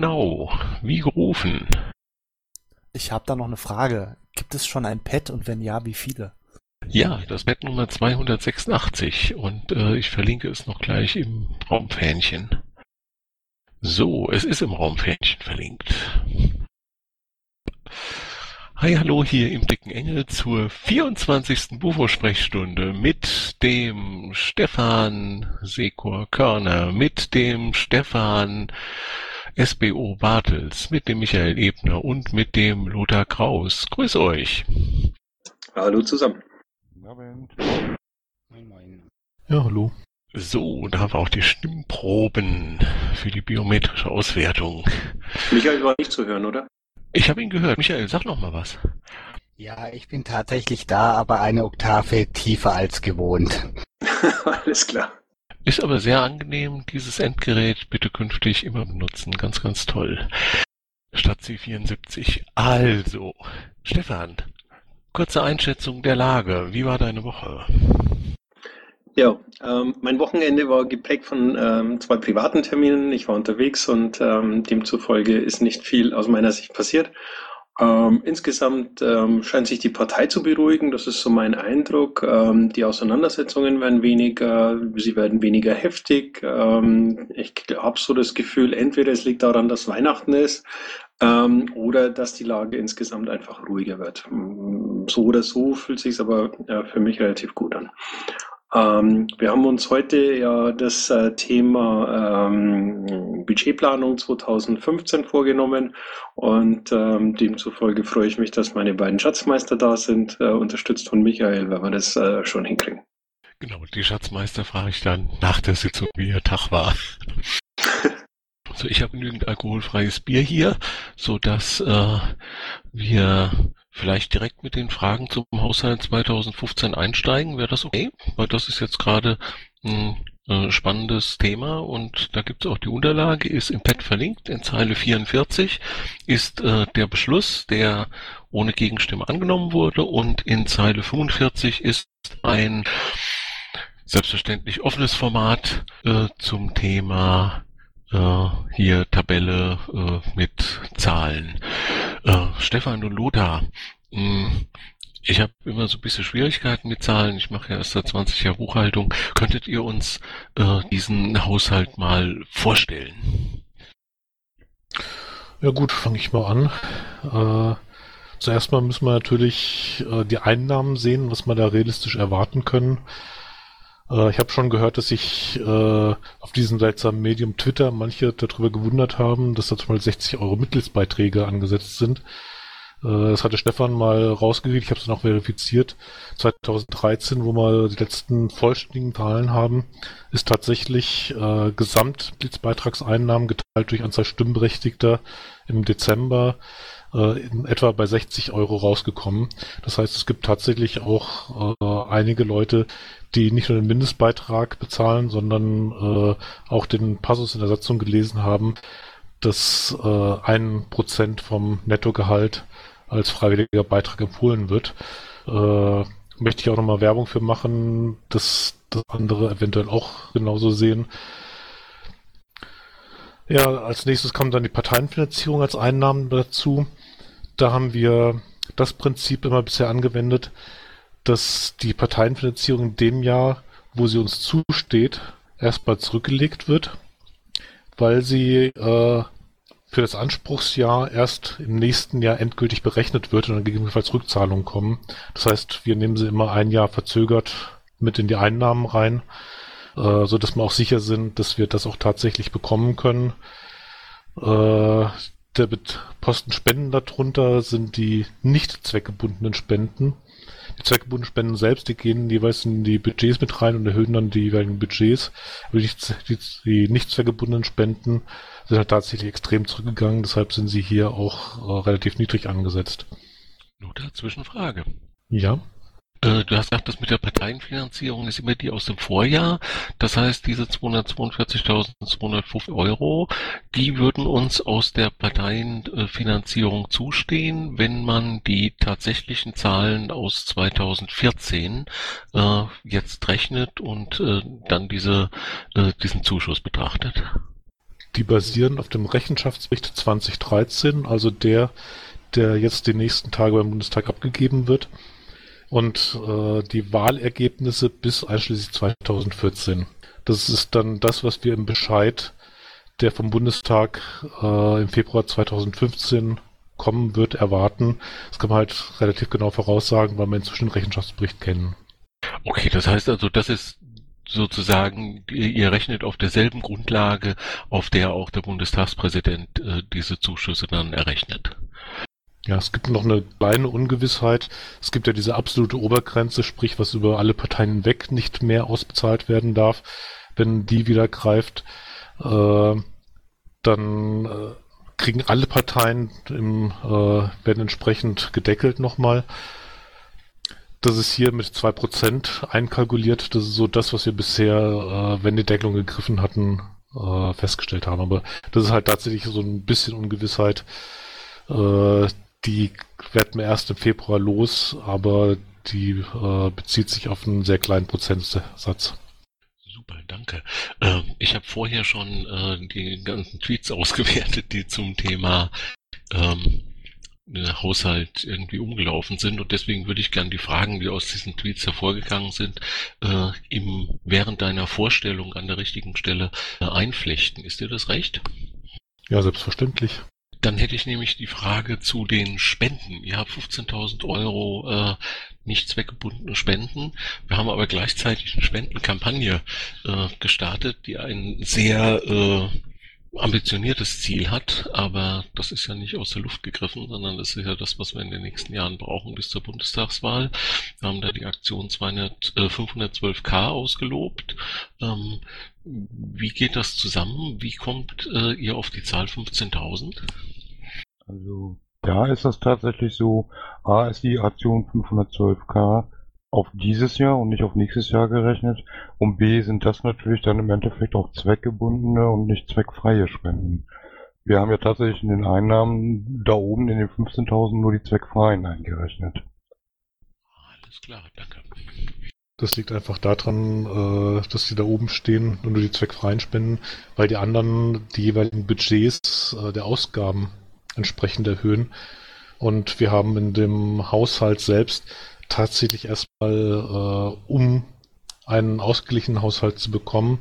genau, wie gerufen. Ich habe da noch eine Frage. Gibt es schon ein Pad und wenn ja, wie viele? Ja, das Pad Nummer 286 und äh, ich verlinke es noch gleich im Raumfähnchen. So, es ist im Raumfähnchen verlinkt. Hi, hallo hier im Dicken Engel zur 24. Bufo-Sprechstunde mit dem Stefan Sekor Körner, mit dem Stefan SBO Bartels, mit dem Michael Ebner und mit dem Lothar Kraus. Grüß euch. Hallo zusammen. Abend. Moin, moin. Ja, hallo. So, da haben wir auch die Stimmproben für die biometrische Auswertung. Michael war nicht zu hören, oder? Ich habe ihn gehört. Michael, sag noch mal was. Ja, ich bin tatsächlich da, aber eine Oktave tiefer als gewohnt. Alles klar. Ist aber sehr angenehm, dieses Endgerät bitte künftig immer benutzen. Ganz, ganz toll. Statt C74. Also, Stefan, kurze Einschätzung der Lage. Wie war deine Woche? Ja, ähm, mein Wochenende war geprägt von ähm, zwei privaten Terminen. Ich war unterwegs und ähm, demzufolge ist nicht viel aus meiner Sicht passiert. Ähm, insgesamt ähm, scheint sich die Partei zu beruhigen, das ist so mein Eindruck. Ähm, die Auseinandersetzungen werden weniger, sie werden weniger heftig. Ähm, ich habe so das Gefühl, entweder es liegt daran, dass Weihnachten ist, ähm, oder dass die Lage insgesamt einfach ruhiger wird. So oder so fühlt sich aber äh, für mich relativ gut an. Ähm, wir haben uns heute ja das äh, Thema ähm, Budgetplanung 2015 vorgenommen und ähm, demzufolge freue ich mich, dass meine beiden Schatzmeister da sind, äh, unterstützt von Michael, wenn wir das äh, schon hinkriegen. Genau, die Schatzmeister frage ich dann nach der Sitzung, wie ihr Tag war. also ich habe genügend alkoholfreies Bier hier, so dass äh, wir vielleicht direkt mit den Fragen zum Haushalt 2015 einsteigen. Wäre das okay? Weil das ist jetzt gerade ein äh, spannendes Thema und da gibt es auch die Unterlage, ist im Pad verlinkt. In Zeile 44 ist äh, der Beschluss, der ohne Gegenstimme angenommen wurde und in Zeile 45 ist ein selbstverständlich offenes Format äh, zum Thema hier Tabelle äh, mit Zahlen. Äh, Stefan und Lothar, hm, ich habe immer so ein bisschen Schwierigkeiten mit Zahlen. Ich mache ja erst seit 20 Jahren Buchhaltung. Könntet ihr uns äh, diesen Haushalt mal vorstellen? Ja gut, fange ich mal an. Äh, zuerst mal müssen wir natürlich äh, die Einnahmen sehen, was wir da realistisch erwarten können. Äh, ich habe schon gehört, dass sich äh, auf diesem seltsamen Medium Twitter manche darüber gewundert haben, dass da zum Beispiel 60 Euro Mitgliedsbeiträge angesetzt sind. Äh, das hatte Stefan mal rausgekriegt, ich habe es auch verifiziert. 2013, wo wir die letzten vollständigen Zahlen haben, ist tatsächlich äh, Gesamtmitgliedsbeitragseinnahmen geteilt durch Anzahl Stimmberechtigter im Dezember äh, in etwa bei 60 Euro rausgekommen. Das heißt, es gibt tatsächlich auch äh, einige Leute, die nicht nur den Mindestbeitrag bezahlen, sondern äh, auch den Passus in der Satzung gelesen haben, dass äh, ein Prozent vom Nettogehalt als freiwilliger Beitrag empfohlen wird. Äh, möchte ich auch nochmal Werbung für machen, dass das andere eventuell auch genauso sehen. Ja, als nächstes kommt dann die Parteienfinanzierung als Einnahmen dazu. Da haben wir das Prinzip immer bisher angewendet, dass die Parteienfinanzierung in dem Jahr, wo sie uns zusteht, erstmal zurückgelegt wird, weil sie äh, für das Anspruchsjahr erst im nächsten Jahr endgültig berechnet wird und dann gegebenenfalls Rückzahlungen kommen. Das heißt, wir nehmen sie immer ein Jahr verzögert mit in die Einnahmen rein, äh, so dass wir auch sicher sind, dass wir das auch tatsächlich bekommen können. Äh, der Posten Spenden darunter sind die nicht zweckgebundenen Spenden. Die zweckgebundenen Spenden selbst, die gehen jeweils in die Budgets mit rein und erhöhen dann die jeweiligen Budgets. Aber die, die, die nicht zweckgebundenen Spenden sind halt tatsächlich extrem zurückgegangen, deshalb sind sie hier auch äh, relativ niedrig angesetzt. Nur der Zwischenfrage. Ja. Äh, du hast gesagt, das mit der Parteienfinanzierung ist immer die aus dem Vorjahr. Das heißt, diese 242.205 Euro, die würden uns aus der Parteienfinanzierung zustehen, wenn man die tatsächlichen Zahlen aus 2014 äh, jetzt rechnet und äh, dann diese, äh, diesen Zuschuss betrachtet. Die basieren auf dem Rechenschaftsbericht 2013, also der, der jetzt die nächsten Tage beim Bundestag abgegeben wird. Und äh, die Wahlergebnisse bis einschließlich 2014. Das ist dann das, was wir im Bescheid, der vom Bundestag äh, im Februar 2015 kommen wird, erwarten. Das kann man halt relativ genau voraussagen, weil wir inzwischen den Rechenschaftsbericht kennen. Okay, das heißt also, das ist sozusagen, ihr rechnet auf derselben Grundlage, auf der auch der Bundestagspräsident äh, diese Zuschüsse dann errechnet. Ja, es gibt noch eine kleine Ungewissheit. Es gibt ja diese absolute Obergrenze, sprich, was über alle Parteien hinweg nicht mehr ausbezahlt werden darf. Wenn die wieder greift, äh, dann äh, kriegen alle Parteien im, äh, werden entsprechend gedeckelt nochmal. Das ist hier mit 2% einkalkuliert. Das ist so das, was wir bisher, äh, wenn die Deckelung gegriffen hatten, äh, festgestellt haben. Aber das ist halt tatsächlich so ein bisschen Ungewissheit. Äh, die werden wir erst im Februar los, aber die äh, bezieht sich auf einen sehr kleinen Prozentsatz. Super, danke. Ähm, ich habe vorher schon äh, die ganzen Tweets ausgewertet, die zum Thema ähm, Haushalt irgendwie umgelaufen sind und deswegen würde ich gerne die Fragen, die aus diesen Tweets hervorgegangen sind, äh, im, während deiner Vorstellung an der richtigen Stelle äh, einflechten. Ist dir das recht? Ja, selbstverständlich. Dann hätte ich nämlich die Frage zu den Spenden. Ihr habt 15.000 Euro äh, nicht zweckgebundene Spenden. Wir haben aber gleichzeitig eine Spendenkampagne äh, gestartet, die ein sehr äh, ambitioniertes Ziel hat, aber das ist ja nicht aus der Luft gegriffen, sondern das ist ja das, was wir in den nächsten Jahren brauchen bis zur Bundestagswahl. Wir haben da die Aktion 200, äh, 512k ausgelobt. Ähm, wie geht das zusammen? Wie kommt äh, ihr auf die Zahl 15.000? Also da ist das tatsächlich so, A ist die Aktion 512k auf dieses Jahr und nicht auf nächstes Jahr gerechnet. Und B sind das natürlich dann im Endeffekt auch zweckgebundene und nicht zweckfreie Spenden. Wir haben ja tatsächlich in den Einnahmen da oben in den 15.000 nur die zweckfreien eingerechnet. Alles klar, danke. Das liegt einfach daran, äh, dass die da oben stehen und nur die zweckfreien Spenden, weil die anderen die jeweiligen Budgets äh, der Ausgaben entsprechend erhöhen. Und wir haben in dem Haushalt selbst tatsächlich erstmal, äh, um einen ausgeglichenen Haushalt zu bekommen,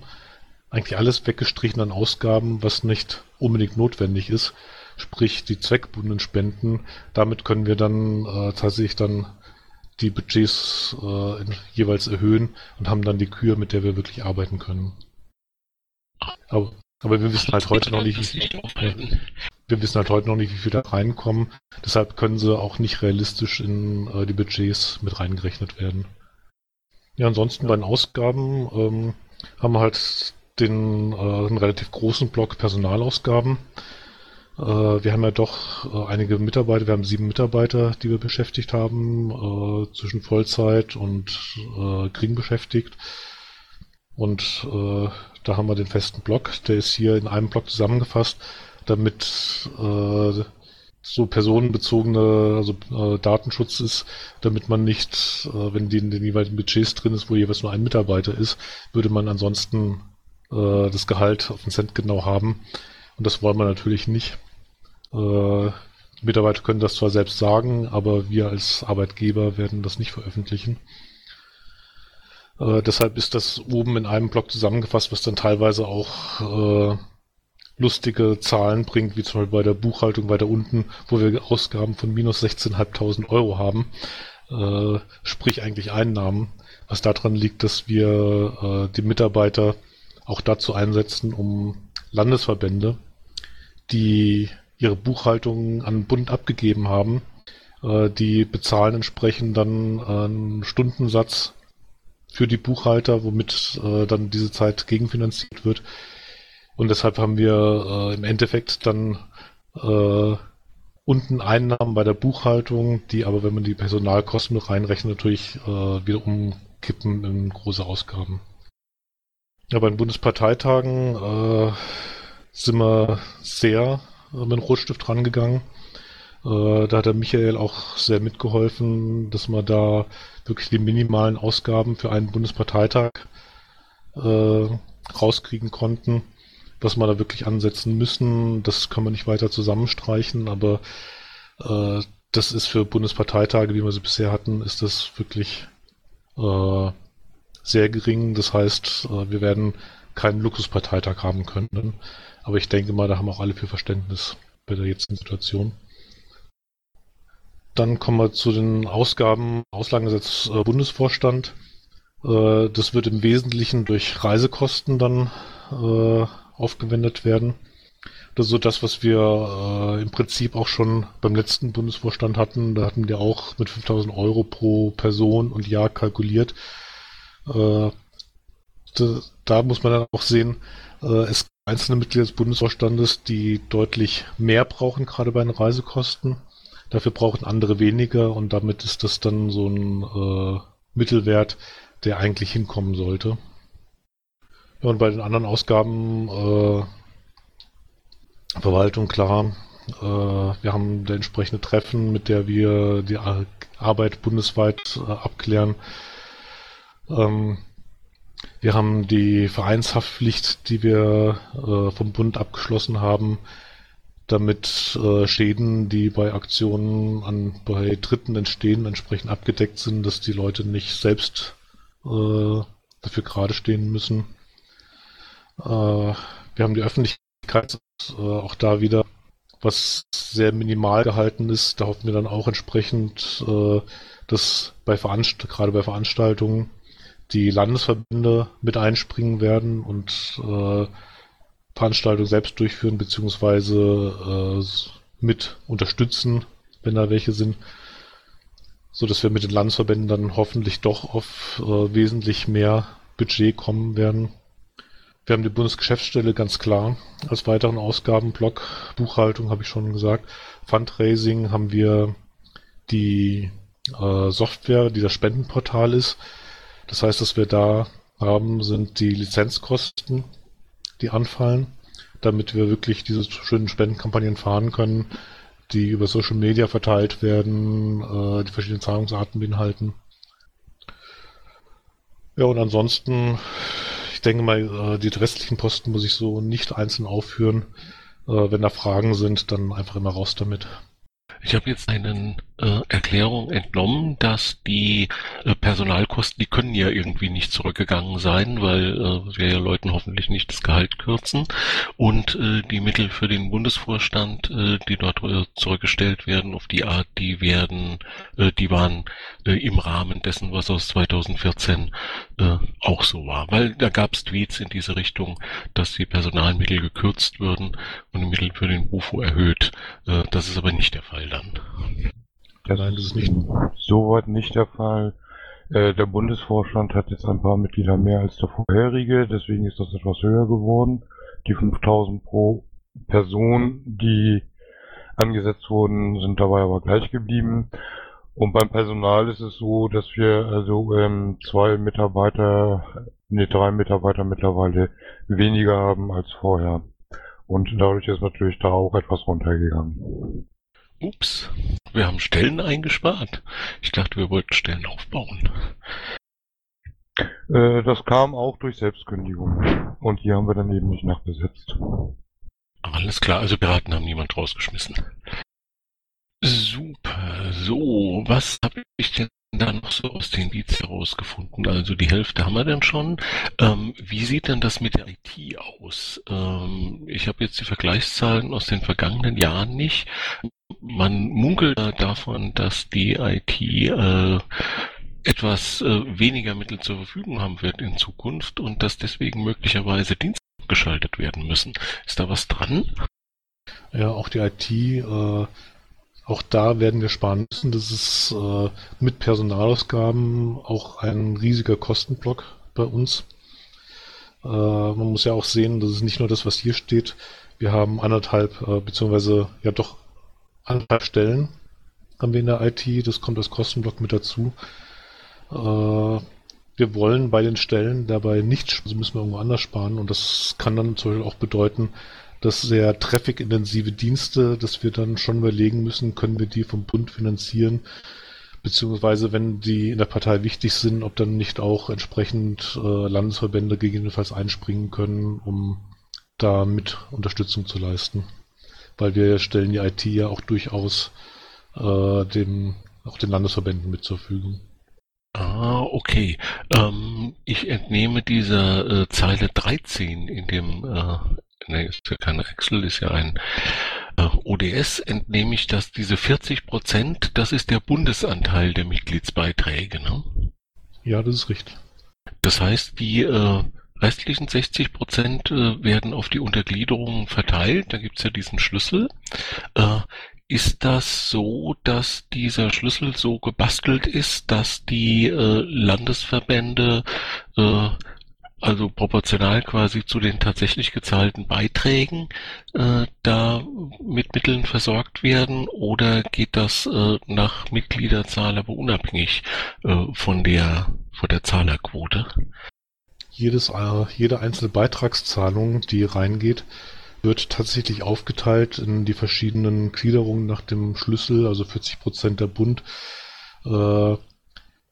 eigentlich alles weggestrichen an Ausgaben, was nicht unbedingt notwendig ist. Sprich die zweckbundenen Spenden. Damit können wir dann tatsächlich dann die Budgets äh, jeweils erhöhen und haben dann die Kür, mit der wir wirklich arbeiten können. Aber, aber wir wissen halt heute noch nicht, wie, wir wissen halt heute noch nicht, wie viel da reinkommen. Deshalb können sie auch nicht realistisch in äh, die Budgets mit reingerechnet werden. Ja, ansonsten bei den Ausgaben ähm, haben wir halt den äh, einen relativ großen Block Personalausgaben. Äh, wir haben ja doch äh, einige Mitarbeiter, wir haben sieben Mitarbeiter, die wir beschäftigt haben, äh, zwischen Vollzeit und Kriegen beschäftigt. Und da haben wir den festen Block, der ist hier in einem Block zusammengefasst damit so personenbezogene also Datenschutz ist, damit man nicht, wenn die in den jeweiligen Budgets drin ist, wo jeweils nur ein Mitarbeiter ist, würde man ansonsten das Gehalt auf den Cent genau haben. Und das wollen wir natürlich nicht. Äh, Mitarbeiter können das zwar selbst sagen, aber wir als Arbeitgeber werden das nicht veröffentlichen. Äh, deshalb ist das oben in einem Block zusammengefasst, was dann teilweise auch äh, lustige Zahlen bringt, wie zum Beispiel bei der Buchhaltung weiter unten, wo wir Ausgaben von minus 16.500 Euro haben, äh, sprich eigentlich Einnahmen, was daran liegt, dass wir äh, die Mitarbeiter auch dazu einsetzen, um Landesverbände, die ihre Buchhaltung an den Bund abgegeben haben, äh, die bezahlen entsprechend dann einen Stundensatz für die Buchhalter, womit äh, dann diese Zeit gegenfinanziert wird, und deshalb haben wir äh, im Endeffekt dann äh, unten Einnahmen bei der Buchhaltung, die aber, wenn man die Personalkosten mit reinrechnet, natürlich äh, wieder umkippen in große Ausgaben. Ja, bei den Bundesparteitagen äh, sind wir sehr mit dem Rotstift rangegangen. Äh, da hat der Michael auch sehr mitgeholfen, dass wir da wirklich die minimalen Ausgaben für einen Bundesparteitag äh, rauskriegen konnten. was wir da wirklich ansetzen müssen, das kann man nicht weiter zusammenstreichen, aber äh, das ist für Bundesparteitage, wie wir sie bisher hatten, ist das wirklich äh, sehr gering. Das heißt, äh, wir werden keinen Luxusparteitag haben können. Aber ich denke mal, da haben auch alle für Verständnis bei der jetzigen Situation. Dann kommen wir zu den Ausgaben Auslagengesetz äh, Bundesvorstand. Äh, das wird im Wesentlichen durch Reisekosten dann äh, aufgewendet werden. Das ist so das, was wir äh, im Prinzip auch schon beim letzten Bundesvorstand hatten. Da hatten wir auch mit 5000 Euro pro Person und Jahr kalkuliert. Äh, da, da, muss man dann auch sehen, äh, es einzelne Mitglieder des Bundesvorstandes, die deutlich mehr brauchen, gerade bei den Reisekosten. Dafür brauchen andere weniger und damit ist das dann so ein äh, Mittelwert, der eigentlich hinkommen sollte. Ja, und bei den anderen Ausgaben äh, Verwaltung, klar. Äh, wir haben der entsprechende Treffen, mit der wir die Arbeit bundesweit äh, abklären. Ähm, wir haben die Vereinshaftpflicht, die wir äh, vom Bund abgeschlossen haben, damit äh, Schäden, die bei Aktionen an bei Dritten entstehen, entsprechend abgedeckt sind, dass die Leute nicht selbst äh, dafür gerade stehen müssen. Äh, wir haben die Öffentlichkeit äh, auch da wieder, was sehr minimal gehalten ist. Da hoffen wir dann auch entsprechend, äh, dass bei Veranst gerade bei Veranstaltungen die Landesverbände mit einspringen werden und äh, Veranstaltungen selbst durchführen beziehungsweise äh, mit unterstützen, wenn da welche sind, so dass wir mit den Landesverbänden dann hoffentlich doch auf äh, wesentlich mehr Budget kommen werden. Wir haben die Bundesgeschäftsstelle ganz klar als weiteren Ausgabenblock. Buchhaltung habe ich schon gesagt. Fundraising haben wir die äh, Software, die das Spendenportal ist. Das heißt, was wir da haben, sind die Lizenzkosten, die anfallen, damit wir wirklich diese schönen Spendenkampagnen fahren können, die über Social Media verteilt werden, äh, die verschiedenen Zahlungsarten beinhalten. Ja, und ansonsten ich denke mal, äh, die restlichen Posten muss ich so nicht einzeln aufführen. Äh, wenn da Fragen sind, dann einfach immer raus damit. Ich habe jetzt eine äh, Erklärung entnommen, dass die äh, Personalkosten, die können ja irgendwie nicht zurückgegangen sein, weil äh, wir ja Leuten hoffentlich nicht das Gehalt kürzen. Und äh, die Mittel für den Bundesvorstand, äh, die dort äh, zurückgestellt werden, auf die Art, die werden, die waren im Rahmen dessen, was aus 2014 äh, auch so war. Weil da gab es Tweets in diese Richtung, dass die Personalmittel gekürzt würden und die Mittel für den BUFO erhöht. Das ist aber nicht der Fall dann. Das Nein, das ist nicht soweit nicht der Fall. Äh, der Bundesvorstand hat jetzt ein paar Mitglieder mehr als der vorherige, deswegen ist das etwas höher geworden. Die 5000 pro Person, die angesetzt wurden, sind dabei aber gleich geblieben. Und beim Personal ist es so, dass wir also ähm, zwei Mitarbeiter, nee, drei Mitarbeiter mittlerweile weniger haben als vorher. Und dadurch ist natürlich da auch etwas runtergegangen. Ups, wir haben Stellen eingespart. Ich dachte, wir wollten Stellen aufbauen. Äh, das kam auch durch Selbstkündigung. Und die haben wir dann eben nicht nachbesetzt. Alles klar, also Piraten haben niemand rausgeschmissen. Super, so, was habe ich denn da noch so aus den Beats herausgefunden? Also die Hälfte haben wir denn schon. Ähm, wie sieht denn das mit der IT aus? Ähm, ich habe jetzt die Vergleichszahlen aus den vergangenen Jahren nicht. Man munkelt davon, dass die IT äh, etwas äh, weniger Mittel zur Verfügung haben wird in Zukunft und dass deswegen möglicherweise Dienste abgeschaltet werden müssen. Ist da was dran? Ja, auch die IT, äh, auch da werden wir sparen müssen. Das ist äh, mit Personalausgaben auch ein riesiger Kostenblock bei uns. Äh, man muss ja auch sehen, das ist nicht nur das, was hier steht. Wir haben anderthalb, äh, beziehungsweise ja doch anderthalb Stellen haben wir in der IT, das kommt als Kostenblock mit dazu. Äh, wir wollen bei den Stellen dabei nicht, also müssen wir irgendwo anders sparen und das kann dann zum Beispiel auch bedeuten, dass sehr traffic-intensive Dienste, dass wir dann schon überlegen müssen, können wir die vom Bund finanzieren, beziehungsweise wenn die in der Partei wichtig sind, ob dann nicht auch entsprechend äh, Landesverbände gegebenenfalls einspringen können, um da mit Unterstützung zu leisten. Weil wir stellen die IT ja auch durchaus äh, dem, auch den Landesverbänden mit zur Verfügung. Ah, okay. Ähm, ich entnehme dieser äh, Zeile 13 in dem, äh, ne, ist ja kein Excel, ist ja ein äh, ODS, entnehme ich, dass diese 40 Prozent, das ist der Bundesanteil der Mitgliedsbeiträge, ne? Ja, das ist richtig. Das heißt, die äh, restlichen 60 Prozent äh, werden auf die Untergliederungen verteilt. Da gibt's ja diesen Schlüssel. Äh, ist das so, dass dieser Schlüssel so gebastelt ist, dass die äh, Landesverbände also proportional quasi zu den tatsächlich gezahlten Beiträgen äh, da mit Mitteln versorgt werden oder geht das äh, nach Mitgliederzahl aber unabhängig äh, von der von der Zahlerquote? Jedes, äh, jede einzelne Beitragszahlung, die reingeht, wird tatsächlich aufgeteilt in die verschiedenen Gliederungen nach dem Schlüssel, also 40 Prozent der Bund. Äh,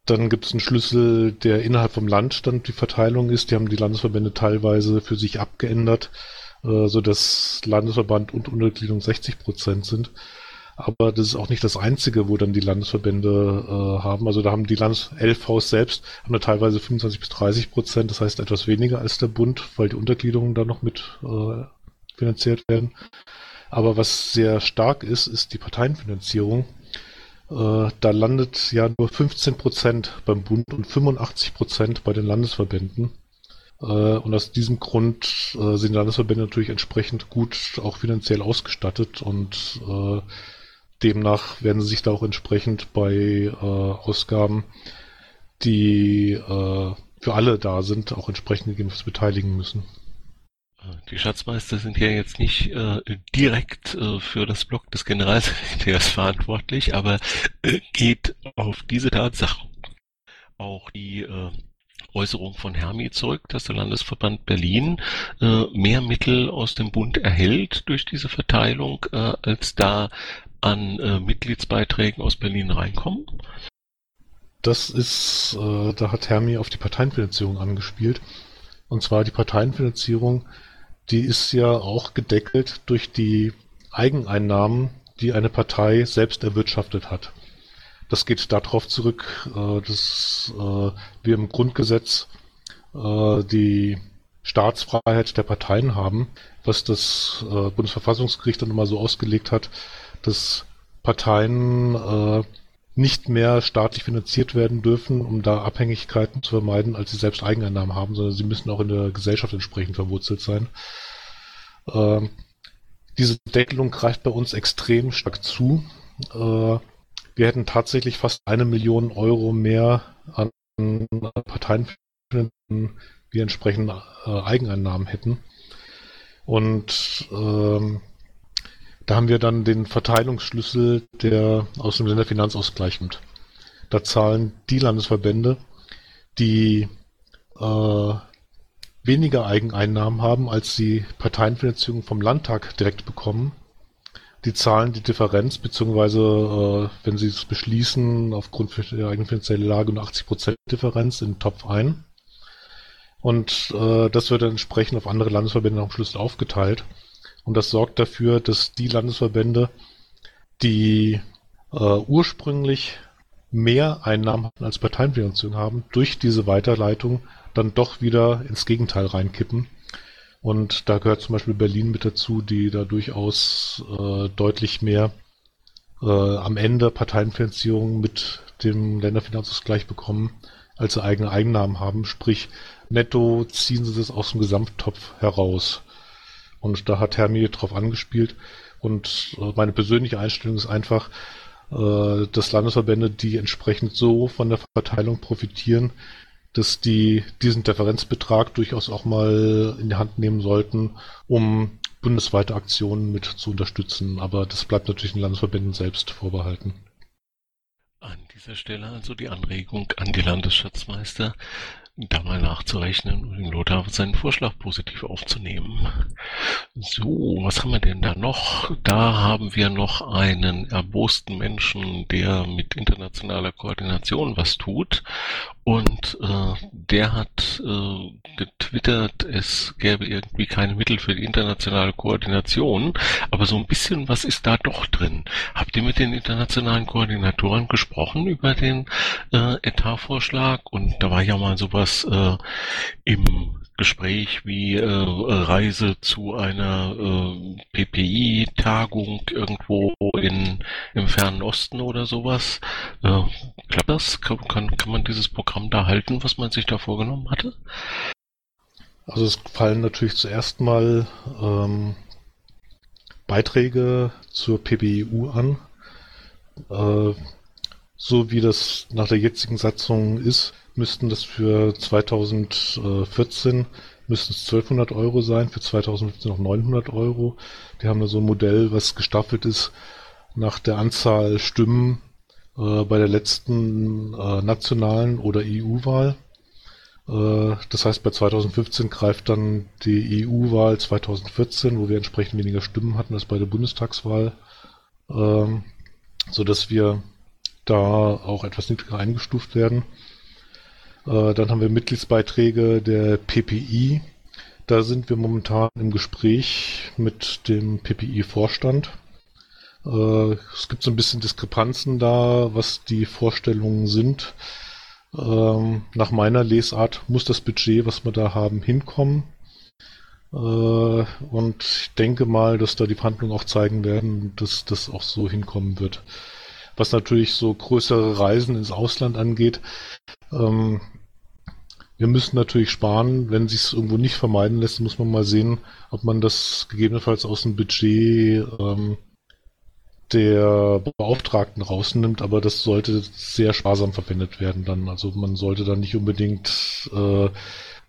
dann gibt es einen Schlüssel, der innerhalb vom Land dann die Verteilung ist. Die haben die Landesverbände teilweise für sich abgeändert, äh, so dass Landesverband und Untergliederung 60 Prozent sind. Aber das ist auch nicht das einzige, wo dann die Landesverbände äh, haben. Also da haben die Landes-LVs selbst haben da teilweise 25 bis 30 Prozent, das heißt etwas weniger als der Bund, weil die Untergliederungen da noch mit äh, finanziert werden. Aber was sehr stark ist, ist die Parteienfinanzierung. Äh, da landet ja nur 15 Prozent beim Bund und 85 Prozent bei den Landesverbänden. Äh, und aus diesem Grund äh, sind Landesverbände natürlich entsprechend gut auch finanziell ausgestattet und demnach werden sie sich da auch entsprechend bei äh, Ausgaben, die äh, für alle da sind, auch entsprechend gegebenenfalls beteiligen müssen. Die Schatzmeister sind ja jetzt nicht äh, direkt äh, für das Blog des Generalsekretärs verantwortlich, aber äh, geht auf diese Tatsache auch die äh, Äußerung von Hermi zurück, dass der Landesverband Berlin äh, mehr Mittel aus dem Bund erhält durch diese Verteilung, äh, als da an äh, Mitgliedsbeiträgen aus Berlin reinkommen? Das ist, äh, da hat Hermi auf die Parteienfinanzierung angespielt. Und zwar die Parteienfinanzierung die ist ja auch gedeckelt durch die Eigeneinnahmen, die eine Partei selbst erwirtschaftet hat. Das geht darauf zurück, äh, dass äh, wir im Grundgesetz äh, die Staatsfreiheit der Parteien haben, was das Bundesverfassungsgericht dann immer so ausgelegt hat, dass Parteien nicht mehr staatlich finanziert werden dürfen, um da Abhängigkeiten zu vermeiden, als sie selbst Eigeneinnahmen haben, sondern sie müssen auch in der Gesellschaft entsprechend verwurzelt sein. Ähm, diese Deckelung greift bei uns extrem stark zu. Äh, wir hätten tatsächlich fast eine Million Euro mehr an Parteien, wir entsprechend äh, Eigeneinnahmen hätten. Und ähm, da haben wir dann den Verteilungsschlüssel, der aus dem Länderfinanzausgleich kommt. Da zahlen die Landesverbände, die äh, weniger Eigeneinnahmen haben, als sie Parteienfinanzierung vom Landtag direkt bekommen. Die zahlen die Differenz, beziehungsweise äh, wenn sie es beschließen, aufgrund der eigenen finanziellen Lage nur 80% Differenz in den Topf ein. Und äh, das wird dann entsprechend auf andere Landesverbände am Schluss aufgeteilt. Und das sorgt dafür, dass die Landesverbände, die äh, ursprünglich mehr Einnahmen als Parteienfinanzierung haben, durch diese Weiterleitung dann doch wieder ins Gegenteil reinkippen. Und da gehört zum Beispiel Berlin mit dazu, die da durchaus äh, deutlich mehr äh, am Ende Parteienfinanzierung mit dem Länderfinanzausgleich bekommen, als sie eigene Einnahmen haben. Sprich, netto ziehen sie das aus dem Gesamttopf heraus. Und da hat Hermie drauf angespielt. Und äh, meine persönliche Einstellung ist einfach, äh, dass Landesverbände, die entsprechend so von der Verteilung profitieren, dass die diesen Differenzbetrag durchaus auch mal in die Hand nehmen sollten, um bundesweite Aktionen mit zu unterstützen. Aber das bleibt natürlich den Landesverbänden selbst vorbehalten. An dieser Stelle also die Anregung an die Landesschatzmeister, da mal nachzurechnen und den Lothar seinen Vorschlag positiv aufzunehmen. So, was haben wir denn da noch? Da haben wir noch einen erbosten Menschen, der mit internationaler Koordination was tut. Und äh, der hat äh, getwittert, es gäbe irgendwie keine Mittel für die internationale Koordination, aber so ein bisschen was ist da doch drin. Habt ihr mit den internationalen Koordinatoren gesprochen über den äh, Etatvorschlag? Und da war ja mal sowas äh, im Gespräch wie äh, Reise zu einer äh, PPI-Tagung irgendwo in, im fernen Osten oder sowas. Äh, klappt das? Kann, kann, kann man dieses Programm da halten, was man sich da vorgenommen hatte? Also es fallen natürlich zuerst mal ähm, Beiträge zur PBEU an. Äh, so wie das nach der jetzigen Satzung ist, müssten das für 2014 müssten es 1200 Euro sein, für 2015 noch 900 Euro. Die haben da so ein Modell, was gestaffelt ist nach der Anzahl Stimmen äh, bei der letzten äh, nationalen oder EU-Wahl. Äh, das heißt, bei 2015 greift dann die EU-Wahl 2014, wo wir entsprechend weniger Stimmen hatten als bei der Bundestagswahl, ähm, so dass wir da auch etwas niedriger eingestuft werden. Äh, dann haben wir Mitgliedsbeiträge der PPI. Da sind wir momentan im Gespräch mit dem PPI-Vorstand. Äh, es gibt so ein bisschen Diskrepanzen da, was die Vorstellungen sind. Ähm, nach meiner Lesart muss das Budget, was wir da haben, hinkommen. Äh, und ich denke mal, dass da die Verhandlungen auch zeigen werden, dass das auch so hinkommen wird. Was natürlich so größere Reisen ins Ausland angeht, ähm, wir müssen natürlich sparen. Wenn sich es irgendwo nicht vermeiden lässt, muss man mal sehen, ob man das gegebenenfalls aus dem Budget ähm, der Beauftragten rausnimmt, aber das sollte sehr sparsam verwendet werden dann. Also man sollte dann nicht unbedingt äh,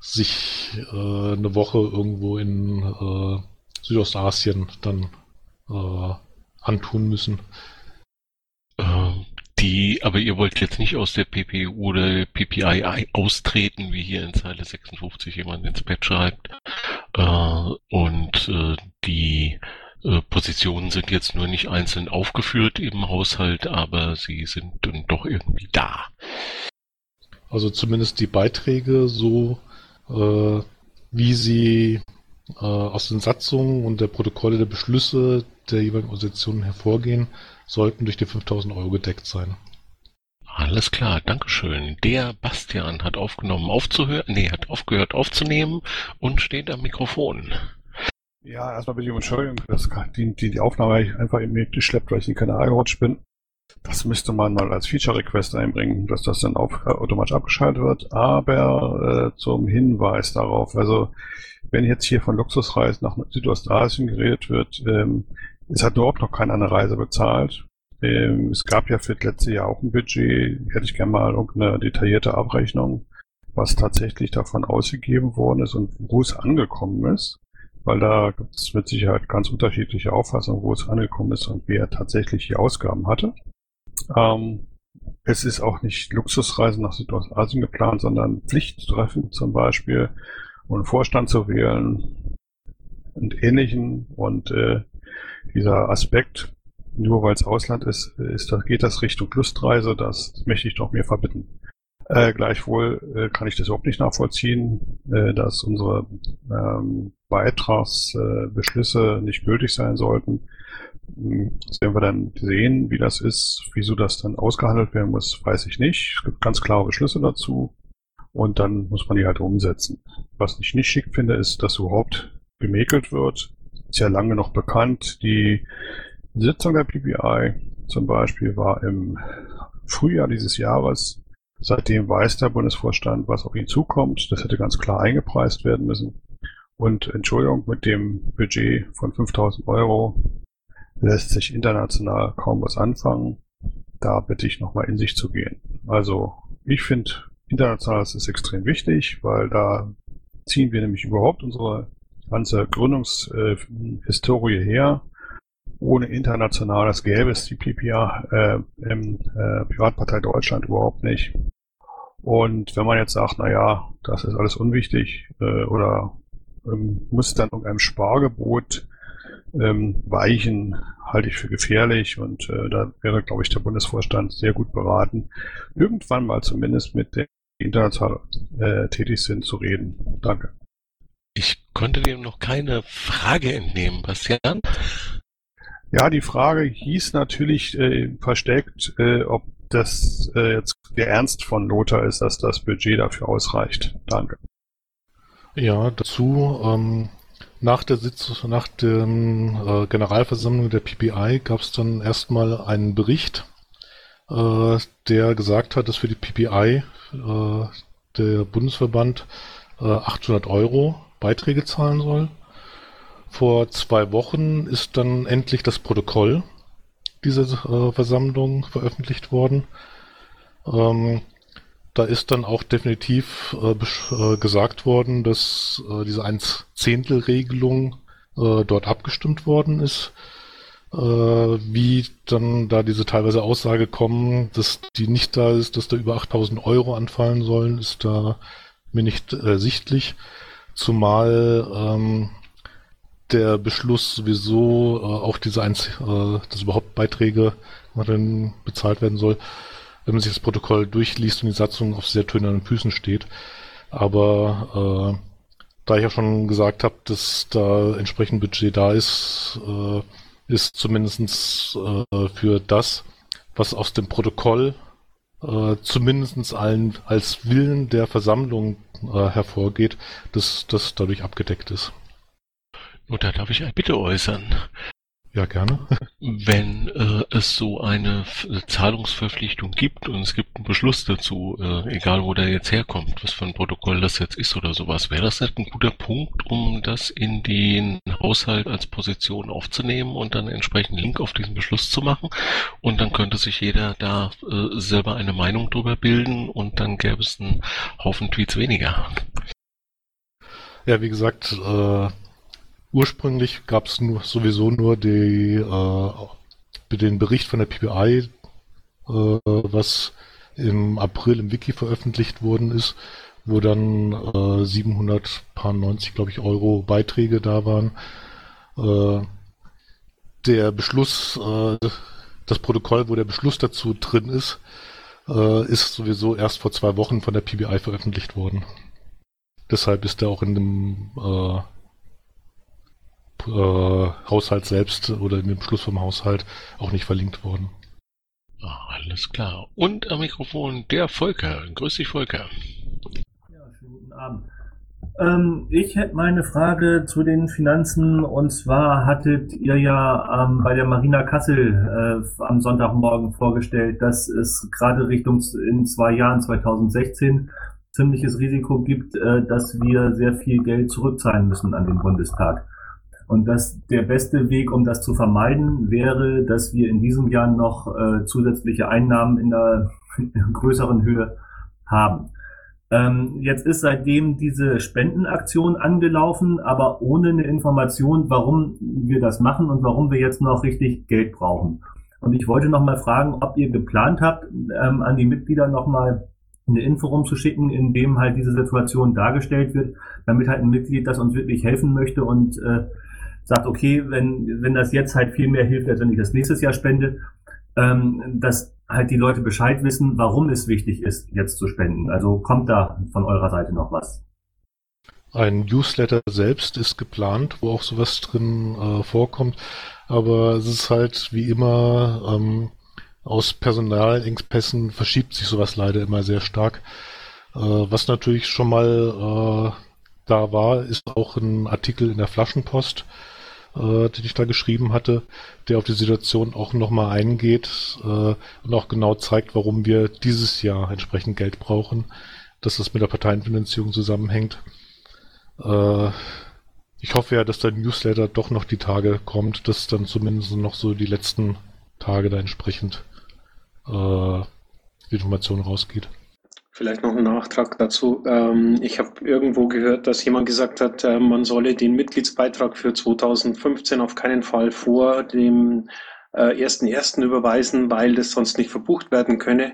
sich äh, eine Woche irgendwo in äh, Südostasien dann äh, antun müssen. Die, aber ihr wollt jetzt nicht aus der PPU oder PPI austreten, wie hier in Zeile 56 jemand ins Bett schreibt. Äh, und äh, die äh, Positionen sind jetzt nur nicht einzeln aufgeführt im Haushalt, aber sie sind dann doch irgendwie da. Also zumindest die Beiträge so, äh, wie sie äh, aus den Satzungen und der Protokolle der Beschlüsse der jeweiligen Organisationen hervorgehen, sollten durch die 5000 Euro gedeckt sein. Alles klar, Dankeschön. Der Bastian hat aufgenommen aufzuhören, nee, hat aufgehört aufzunehmen und steht am Mikrofon. Ja, erstmal bitte um Entschuldigung, dass die, die, die Aufnahme einfach in mir geschleppt, weil ich in den Kanal gerutscht bin. Das müsste man mal als Feature-Request einbringen, dass das dann auf, äh, automatisch abgeschaltet wird. Aber äh, zum Hinweis darauf, also wenn jetzt hier von Luxusreisen nach Südostasien geredet wird, ähm, es hat überhaupt noch keine eine Reise bezahlt. Ähm, es gab ja für das letzte Jahr auch ein Budget, hätte ich gerne mal irgendeine detaillierte Abrechnung, was tatsächlich davon ausgegeben worden ist und wo es angekommen ist weil da gibt es mit Sicherheit ganz unterschiedliche Auffassungen, wo es angekommen ist und wer tatsächlich die Ausgaben hatte. Ähm, es ist auch nicht Luxusreisen nach Südostasien geplant, sondern Pflichttreffen zum Beispiel und Vorstand zu wählen und ähnlichen. Und äh, dieser Aspekt, nur weil es Ausland ist, ist, geht das Richtung Lustreise, das möchte ich doch mir verbitten. Äh, gleichwohl äh, kann ich das überhaupt nicht nachvollziehen, äh, dass unsere ähm, Beitragsbeschlüsse nicht gültig sein sollten. Hm, das werden wir dann sehen, wie das ist. Wieso das dann ausgehandelt werden muss, weiß ich nicht. Es gibt ganz klare Beschlüsse dazu und dann muss man die halt umsetzen. Was ich nicht schick finde, ist, dass überhaupt gemäkelt wird. Ist ja lange noch bekannt. Die Sitzung der PPI zum Beispiel war im Frühjahr dieses Jahres Seitdem weiß der Bundesvorstand, was auf ihn zukommt. Das hätte ganz klar eingepreist werden müssen. Und Entschuldigung, mit dem Budget von 5000 Euro lässt sich international kaum was anfangen. Da bitte ich nochmal in sich zu gehen. Also ich finde, international ist extrem wichtig, weil da ziehen wir nämlich überhaupt unsere ganze Gründungshistorie her ohne internationales gäbe es die PPA äh, im äh, Piratpartei Deutschland überhaupt nicht. Und wenn man jetzt sagt, na ja, das ist alles unwichtig äh, oder ähm, muss dann irgendeinem Spargebot ähm, weichen, halte ich für gefährlich und äh, da wäre, glaube ich, der Bundesvorstand sehr gut beraten, irgendwann mal zumindest mit der international äh, tätig sind, zu reden. Danke. Ich konnte dem noch keine Frage entnehmen, Bastian. Ja, die Frage hieß natürlich äh, versteckt, äh, ob das äh, jetzt der Ernst von Lothar ist, dass das Budget dafür ausreicht. Danke. Ja, dazu, ähm, nach der Sitz nach der äh, Generalversammlung der PPI gab es dann erstmal einen Bericht, äh, der gesagt hat, dass für die PPI äh, der Bundesverband äh, 800 Euro Beiträge zahlen soll. Vor zwei Wochen ist dann endlich das Protokoll dieser äh, Versammlung veröffentlicht worden. Ähm, da ist dann auch definitiv äh, äh, gesagt worden, dass äh, diese 1 Zehntel Regelung äh, dort abgestimmt worden ist. Äh, wie dann da diese teilweise Aussage kommen, dass die nicht da ist, dass da über 8000 Euro anfallen sollen, ist da mir nicht sichtlich. Zumal ähm, der Beschluss sowieso äh, auch diese eins, äh, dass überhaupt Beiträge dann bezahlt werden soll, wenn man sich das Protokoll durchliest und die Satzung auf sehr tönernen Füßen steht. Aber äh, da ich ja schon gesagt habe, dass da entsprechend Budget da ist, äh, ist zumindestens äh, für das, was aus dem Protokoll äh, zumindest allen als Willen der Versammlung äh, hervorgeht, dass das dadurch abgedeckt ist. Nur da darf ich eine Bitte äußern. Ja, gerne. Wenn äh, es so eine F Zahlungsverpflichtung gibt und es gibt einen Beschluss dazu, äh, egal wo der jetzt herkommt, was für ein Protokoll das jetzt ist oder sowas, wäre das nicht ein guter Punkt, um das in den Haushalt als Position aufzunehmen und dann entsprechend Link auf diesen Beschluss zu machen? Und dann könnte sich jeder da äh, selber eine Meinung drüber bilden und dann gäbe es einen Haufen Tweets weniger. Ja, wie gesagt, äh, Ursprünglich gab es nur, sowieso nur die, äh, den Bericht von der PPI, äh, was im April im Wiki veröffentlicht worden ist, wo dann äh, 790, glaube ich, Euro Beiträge da waren. Äh, der Beschluss, äh, das Protokoll, wo der Beschluss dazu drin ist, äh, ist sowieso erst vor zwei Wochen von der PBI veröffentlicht worden. Deshalb ist er auch in dem äh, äh, Haushalt selbst oder in dem Schluss vom Haushalt auch nicht verlinkt worden. Ah, alles klar. Und am Mikrofon der Volker. Grüß dich, Volker. Ja, schönen guten Abend. Ähm, ich hätte mal eine Frage zu den Finanzen und zwar hattet ihr ja ähm, bei der Marina Kassel äh, am Sonntagmorgen vorgestellt, dass es gerade Richtung in zwei Jahren 2016 ziemliches Risiko gibt, äh, dass wir sehr viel Geld zurückzahlen müssen an den Bundestag. Und dass der beste Weg, um das zu vermeiden, wäre, dass wir in diesem Jahr noch äh, zusätzliche Einnahmen in einer, in einer größeren Höhe haben. Ähm, jetzt ist seitdem diese Spendenaktion angelaufen, aber ohne eine Information, warum wir das machen und warum wir jetzt noch richtig Geld brauchen. Und ich wollte noch mal fragen, ob ihr geplant habt, ähm, an die Mitglieder noch mal eine Info rumzuschicken, in dem halt diese Situation dargestellt wird, damit halt ein Mitglied, das uns wirklich helfen möchte und äh, sagt, okay, wenn, wenn das jetzt halt viel mehr hilft, als wenn ich das nächstes Jahr spende, ähm, dass halt die Leute Bescheid wissen, warum es wichtig ist, jetzt zu spenden. Also kommt da von eurer Seite noch was? Ein Newsletter selbst ist geplant, wo auch sowas drin äh, vorkommt, aber es ist halt wie immer ähm, aus Personalengpässen verschiebt sich sowas leider immer sehr stark. Äh, was natürlich schon mal äh, da war, ist auch ein Artikel in der Flaschenpost, äh, den ich da geschrieben hatte, der auf die Situation auch nochmal eingeht äh, und auch genau zeigt, warum wir dieses Jahr entsprechend Geld brauchen, dass das mit der Parteienfinanzierung zusammenhängt. Äh, ich hoffe ja, dass der Newsletter doch noch die Tage kommt, dass dann zumindest noch so die letzten Tage da entsprechend äh, die Information rausgeht. Vielleicht noch ein Nachtrag dazu. Ähm, ich habe irgendwo gehört, dass jemand gesagt hat, äh, man solle den Mitgliedsbeitrag für 2015 auf keinen Fall vor dem äh, ersten ersten überweisen, weil das sonst nicht verbucht werden könne.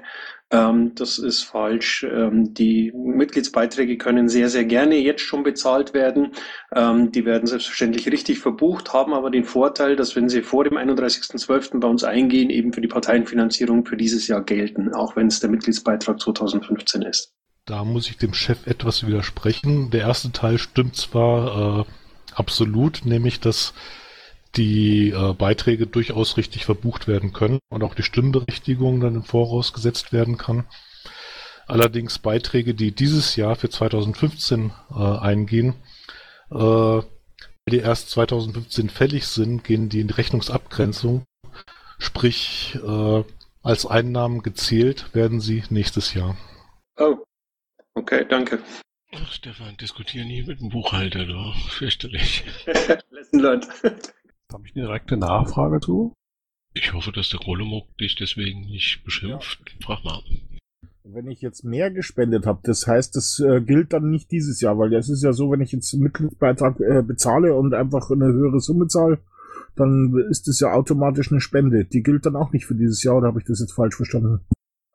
Ähm, das ist falsch. Ähm, die Mitgliedsbeiträge können sehr, sehr gerne jetzt schon bezahlt werden. Ähm, die werden selbstverständlich richtig verbucht, haben aber den Vorteil, dass wenn sie vor dem 31.12. bei uns eingehen, eben für die Parteienfinanzierung für dieses Jahr gelten, auch wenn es der Mitgliedsbeitrag 2015 ist. Da muss ich dem Chef etwas widersprechen. Der erste Teil stimmt zwar äh, absolut, nämlich dass die äh, Beiträge durchaus richtig verbucht werden können und auch die Stimmberechtigung dann im Voraus gesetzt werden kann. Allerdings Beiträge, die dieses Jahr für 2015 äh, eingehen, äh, die erst 2015 fällig sind, gehen die in die Rechnungsabgrenzung. Sprich, äh, als Einnahmen gezählt werden sie nächstes Jahr. Oh, okay, danke. Ach, Stefan, diskutier nie mit dem Buchhalter, du. Fürchterlich. Lesson learned. Habe ich eine direkte Nachfrage zu? Ich hoffe, dass der Grollemok dich deswegen nicht beschimpft. Frag mal. Wenn ich jetzt mehr gespendet habe, das heißt, das äh, gilt dann nicht dieses Jahr, weil es ist ja so, wenn ich jetzt einen Mitgliedsbeitrag äh, bezahle und einfach eine höhere Summe zahle, dann ist es ja automatisch eine Spende. Die gilt dann auch nicht für dieses Jahr, oder habe ich das jetzt falsch verstanden?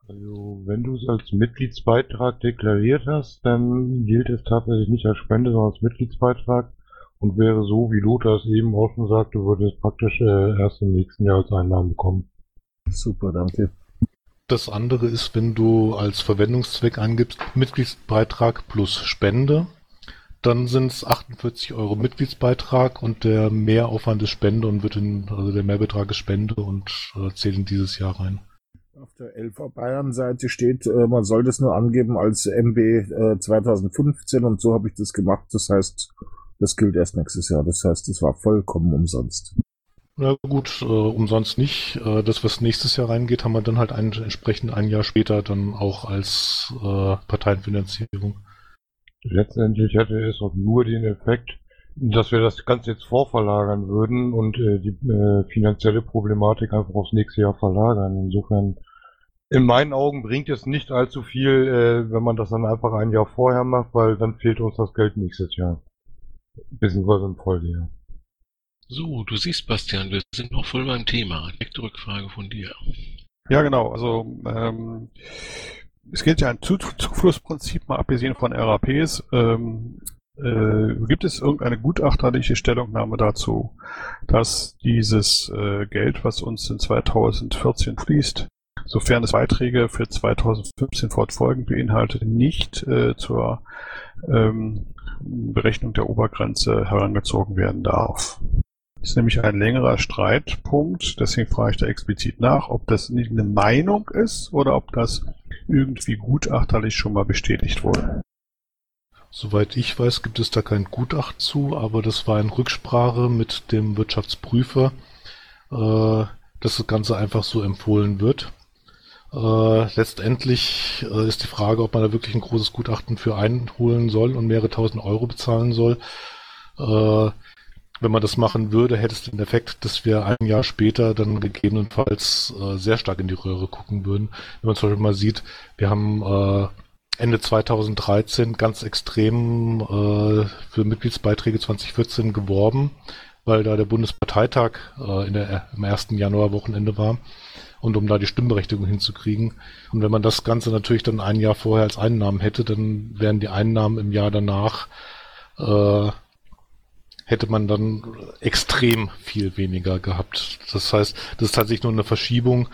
Also, wenn du es als Mitgliedsbeitrag deklariert hast, dann gilt es tatsächlich nicht als Spende, sondern als Mitgliedsbeitrag und wäre so, wie Lothar es eben auch schon sagte, würde es praktisch äh, erst im nächsten Jahr als Einnahmen bekommen. Super, danke. Das andere ist, wenn du als Verwendungszweck angibst Mitgliedsbeitrag plus Spende, dann sind es 48 Euro Mitgliedsbeitrag und der Mehraufwand ist Spende und wird in, also der Mehrbetrag ist Spende und äh, zählt in dieses Jahr rein. Auf der LV Bayern Seite steht, äh, man soll das nur angeben als MB äh, 2015 und so habe ich das gemacht. Das heißt, das gilt erst nächstes Jahr. Das heißt, es war vollkommen umsonst. Na gut, äh, umsonst nicht. Äh, das, was nächstes Jahr reingeht, haben wir dann halt ein, entsprechend ein Jahr später dann auch als äh, Parteienfinanzierung. Letztendlich hätte es auch nur den Effekt, dass wir das Ganze jetzt vorverlagern würden und äh, die äh, finanzielle Problematik einfach aufs nächste Jahr verlagern. Insofern, in meinen Augen bringt es nicht allzu viel, äh, wenn man das dann einfach ein Jahr vorher macht, weil dann fehlt uns das Geld nächstes Jahr. Beziehungsweise im Folgejahr. So, du siehst, Bastian, wir sind noch voll beim Thema. Direkte Rückfrage von dir. Ja, genau. Also ähm, es gilt ja ein Zu Zuflussprinzip, mal abgesehen von RAPs. Ähm, äh, gibt es irgendeine gutachterliche Stellungnahme dazu, dass dieses äh, Geld, was uns in 2014 fließt, sofern es Beiträge für 2015 fortfolgend beinhaltet, nicht äh, zur ähm, Berechnung der Obergrenze herangezogen werden darf? Das ist nämlich ein längerer Streitpunkt, deswegen frage ich da explizit nach, ob das nicht eine Meinung ist oder ob das irgendwie gutachterlich schon mal bestätigt wurde. Soweit ich weiß, gibt es da kein Gutachten zu, aber das war in Rücksprache mit dem Wirtschaftsprüfer, äh, dass das Ganze einfach so empfohlen wird. Äh, letztendlich äh, ist die Frage, ob man da wirklich ein großes Gutachten für einholen soll und mehrere tausend Euro bezahlen soll. Äh, wenn man das machen würde, hätte es den Effekt, dass wir ein Jahr später dann gegebenenfalls äh, sehr stark in die Röhre gucken würden. Wenn man zum Beispiel mal sieht, wir haben äh, Ende 2013 ganz extrem für Mitgliedsbeiträge 2014 geworben, weil da der Bundesparteitag in der, im ersten Januarwochenende war und um da die Stimmberechtigung hinzukriegen. Und wenn man das Ganze natürlich dann ein Jahr vorher als Einnahmen hätte, dann wären die Einnahmen im Jahr danach äh, hätte man dann extrem viel weniger gehabt. Das heißt, das ist tatsächlich nur eine Verschiebung.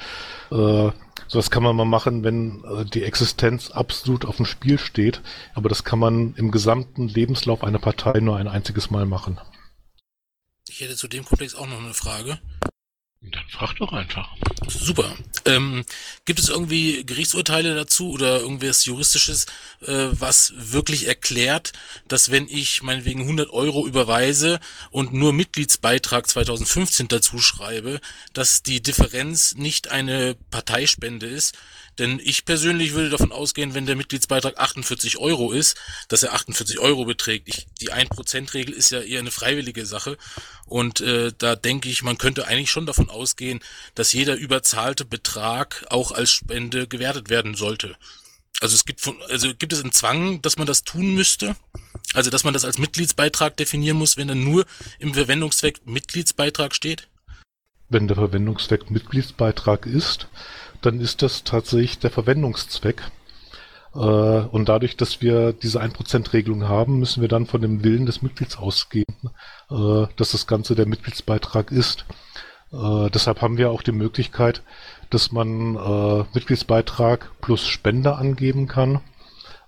Äh, sowas kann man mal machen, wenn äh, die Existenz absolut auf dem Spiel steht. Aber das kann man im gesamten Lebenslauf einer Partei nur ein einziges Mal machen. Ich hätte zu dem Komplex auch noch eine Frage. Dann frag doch einfach. Super. Ähm, gibt es irgendwie Gerichtsurteile dazu oder irgendwas Juristisches, äh, was wirklich erklärt, dass wenn ich meinetwegen 100 Euro überweise und nur Mitgliedsbeitrag 2015 dazu schreibe, dass die Differenz nicht eine Parteispende ist, denn ich persönlich würde davon ausgehen, wenn der Mitgliedsbeitrag 48 Euro ist, dass er 48 Euro beträgt. Ich, die 1%-Regel ist ja eher eine freiwillige Sache. Und äh, da denke ich, man könnte eigentlich schon davon ausgehen, dass jeder überzahlte Betrag auch als Spende gewertet werden sollte. Also es gibt von, also gibt es einen Zwang, dass man das tun müsste? Also dass man das als Mitgliedsbeitrag definieren muss, wenn dann nur im Verwendungszweck Mitgliedsbeitrag steht? Wenn der Verwendungszweck Mitgliedsbeitrag ist, dann ist das tatsächlich der Verwendungszweck. Äh, und dadurch, dass wir diese 1%-Regelung haben, müssen wir dann von dem Willen des Mitglieds ausgehen, äh, dass das Ganze der Mitgliedsbeitrag ist. Äh, deshalb haben wir auch die Möglichkeit, dass man Mitgliedsbeitrag plus Spende angeben kann.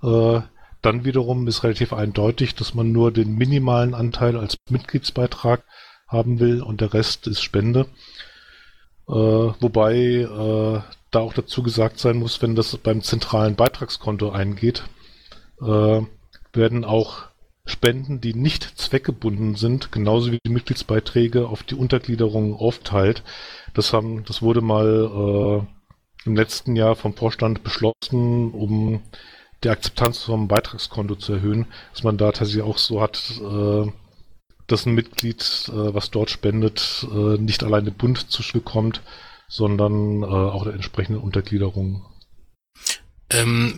Dann wiederum ist relativ eindeutig, dass man nur den minimalen Anteil als Mitgliedsbeitrag haben will und der Rest ist Spende. Äh, wobei äh, da auch dazu gesagt sein muss, wenn das beim zentralen Beitragskonto eingeht, äh, werden auch Spenden, die nicht zweckgebunden sind, genauso wie die Mitgliedsbeiträge auf die Untergliederung aufteilt. Das haben, das wurde mal äh, im letzten Jahr vom Vorstand beschlossen, um die Akzeptanz vom Beitragskonto zu erhöhen, dass man da tatsächlich auch so hat, äh, dass ein Mitglied, äh, was dort spendet, äh, nicht allein dem Bund zuschbekommt, sondern äh, auch der entsprechenden Untergliederung. Ähm,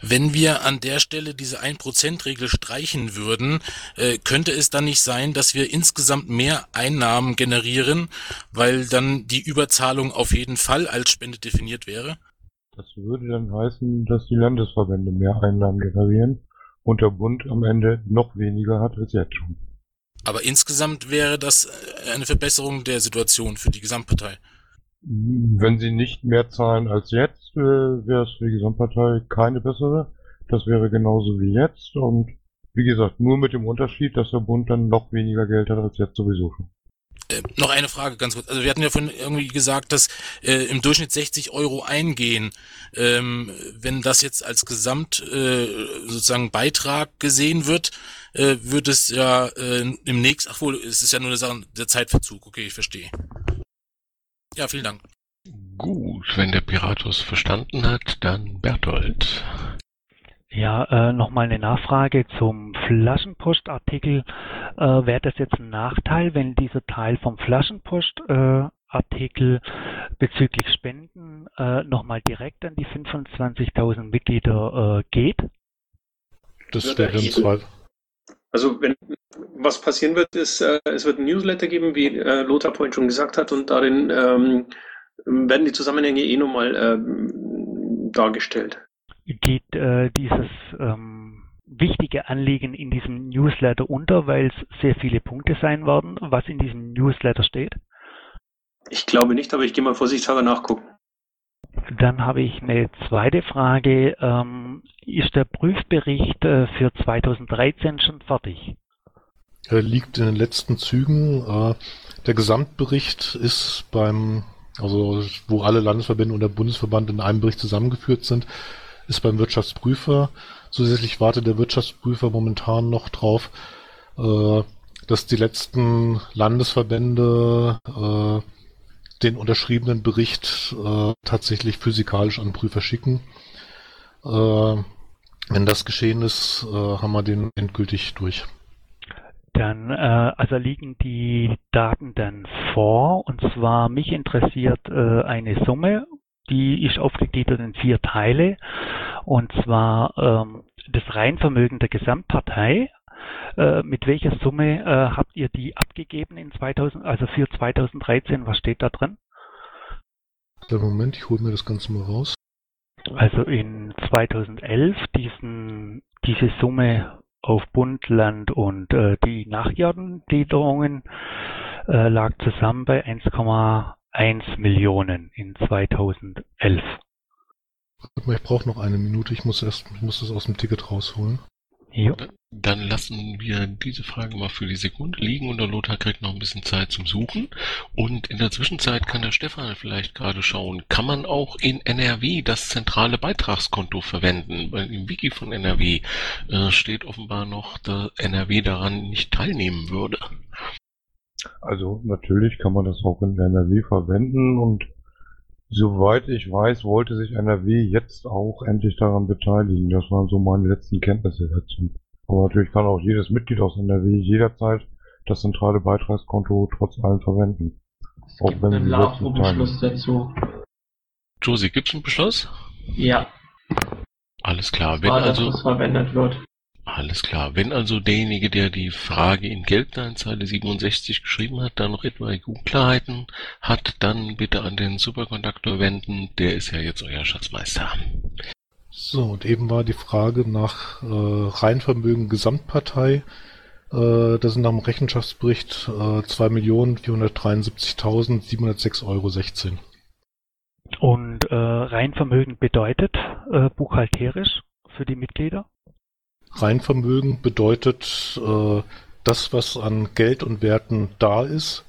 wenn wir an der Stelle diese 1%-Regel streichen würden, äh, könnte es dann nicht sein, dass wir insgesamt mehr Einnahmen generieren, weil dann die Überzahlung auf jeden Fall als Spende definiert wäre? Das würde dann heißen, dass die Landesverbände mehr Einnahmen generieren und der Bund am Ende noch weniger hat als jetzt schon. Aber insgesamt wäre das äh, eine Verbesserung der Situation für die Gesamtpartei. Wenn sie nicht mehr zahlen als jetzt, äh, wäre es für die Gesamtpartei keine bessere. Das wäre genauso wie jetzt und wie gesagt, nur mit dem Unterschied, dass der Bund dann noch weniger Geld hat als jetzt sowieso schon. Äh, noch eine Frage ganz kurz. Also wir hatten ja von irgendwie gesagt, dass äh, im Durchschnitt 60 Euro eingehen. Ähm, wenn das jetzt als Gesamt äh, sozusagen Beitrag gesehen wird, äh, wird es ja äh, im nächsten, ach wohl, es ist ja nur eine Sache der Zeitverzug. Okay, ich verstehe. Ja, vielen Dank. Gut, wenn der Piratus verstanden hat, dann Berthold. Ja, äh, nochmal eine Nachfrage zum Flaschenpostartikel. Äh, Wäre das jetzt ein Nachteil, wenn dieser Teil vom Flaschenpostartikel äh, bezüglich Spenden äh, nochmal direkt an die 25.000 Mitglieder äh, geht? Das wäre im Zweifel. Also wenn was passieren wird, ist, äh, es wird ein Newsletter geben, wie äh, Lothar vorhin schon gesagt hat, und darin ähm, werden die Zusammenhänge eh nochmal ähm, dargestellt. Geht äh, dieses ähm, wichtige Anliegen in diesem Newsletter unter, weil es sehr viele Punkte sein werden, was in diesem Newsletter steht? Ich glaube nicht, aber ich gehe mal vorsichtshalber nachgucken. Dann habe ich eine zweite Frage. Ähm, ist der Prüfbericht äh, für 2013 schon fertig? Er liegt in den letzten Zügen. Äh, der Gesamtbericht ist beim, also wo alle Landesverbände und der Bundesverband in einem Bericht zusammengeführt sind, ist beim Wirtschaftsprüfer. Zusätzlich wartet der Wirtschaftsprüfer momentan noch drauf, äh, dass die letzten Landesverbände den unterschriebenen Bericht tatsächlich physikalisch an den Prüfer schicken. Wenn das geschehen ist, haben wir den endgültig durch. Dann, äh, also liegen die Daten dann vor. Und zwar mich interessiert äh, eine Summe, die ist aufgegliedert in vier Teile. Und zwar ähm, das Reinvermögen der Gesamtpartei. Äh, mit welcher Summe äh, habt ihr die abgegeben in 2000, also für 2013? Was steht da drin? Der Moment, ich hole mir das Ganze mal raus. Also in 2011 diesen, diese Summe auf Bund, Land und äh, die Nachjahrengliederungen äh, lag zusammen bei 1,1 Millionen in 2011. Ich brauche noch eine Minute, ich muss erst, ich muss das aus dem Ticket rausholen. Jo. Dann lassen wir diese Frage mal für die Sekunde liegen und der Lothar kriegt noch ein bisschen Zeit zum Suchen. Und in der Zwischenzeit kann der Stefan vielleicht gerade schauen, kann man auch in NRW das zentrale Beitragskonto verwenden? Weil im Wiki von NRW äh, steht offenbar noch, dass NRW daran nicht teilnehmen würde. Also natürlich kann man das auch in NRW verwenden und Soweit ich weiß, wollte sich NRW jetzt auch endlich daran beteiligen. Das waren so meine letzten Kenntnisse dazu. Aber natürlich kann auch jedes Mitglied aus NRW jederzeit das zentrale Beitragskonto trotz allem verwenden. Es auch gibt wenn einen LAVO-Beschluss dazu. Josi, gibt's einen Beschluss? Ja. Alles klar. Wenn War also, verwendet wird. Alles klar. Wenn also derjenige, der die Frage in Geldleinzeile 67 geschrieben hat, da noch etwaige Unklarheiten hat, dann bitte an den Superkonduktor wenden. Der ist ja jetzt euer Schatzmeister. So, und eben war die Frage nach äh, Reinvermögen Gesamtpartei. Äh, das sind nach dem Rechenschaftsbericht äh, 2.473.706,16 Euro. Und äh, Reinvermögen bedeutet äh, buchhalterisch für die Mitglieder? Reinvermögen bedeutet äh, das, was an Geld und Werten da ist,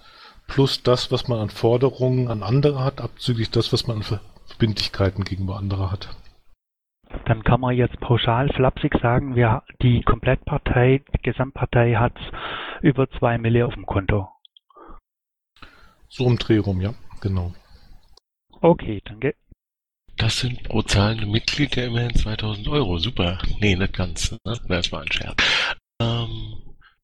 plus das, was man an Forderungen an andere hat, abzüglich das, was man an Verbindlichkeiten gegenüber anderen hat. Dann kann man jetzt pauschal flapsig sagen, wir, die Komplettpartei, die Gesamtpartei hat über zwei Mille auf dem Konto. So im Dreh rum, ja, genau. Okay, danke. Das sind pro zahlende Mitglied ja immerhin 2000 Euro. Super. Nee, nicht ganz. Ne? Das war ein Scherz. Ähm,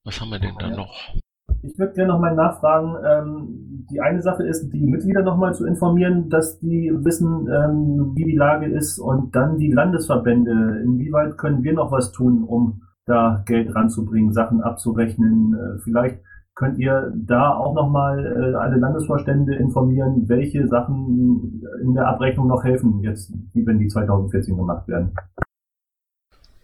was haben wir denn da noch? Ich würde gerne nochmal nachfragen, ähm, die eine Sache ist, die Mitglieder nochmal zu informieren, dass die wissen, ähm, wie die Lage ist und dann die Landesverbände. Inwieweit können wir noch was tun, um da Geld ranzubringen, Sachen abzurechnen? Äh, vielleicht könnt ihr da auch nochmal äh, alle Landesvorstände informieren, welche Sachen in der Abrechnung noch helfen, jetzt, wenn die 2014 gemacht werden.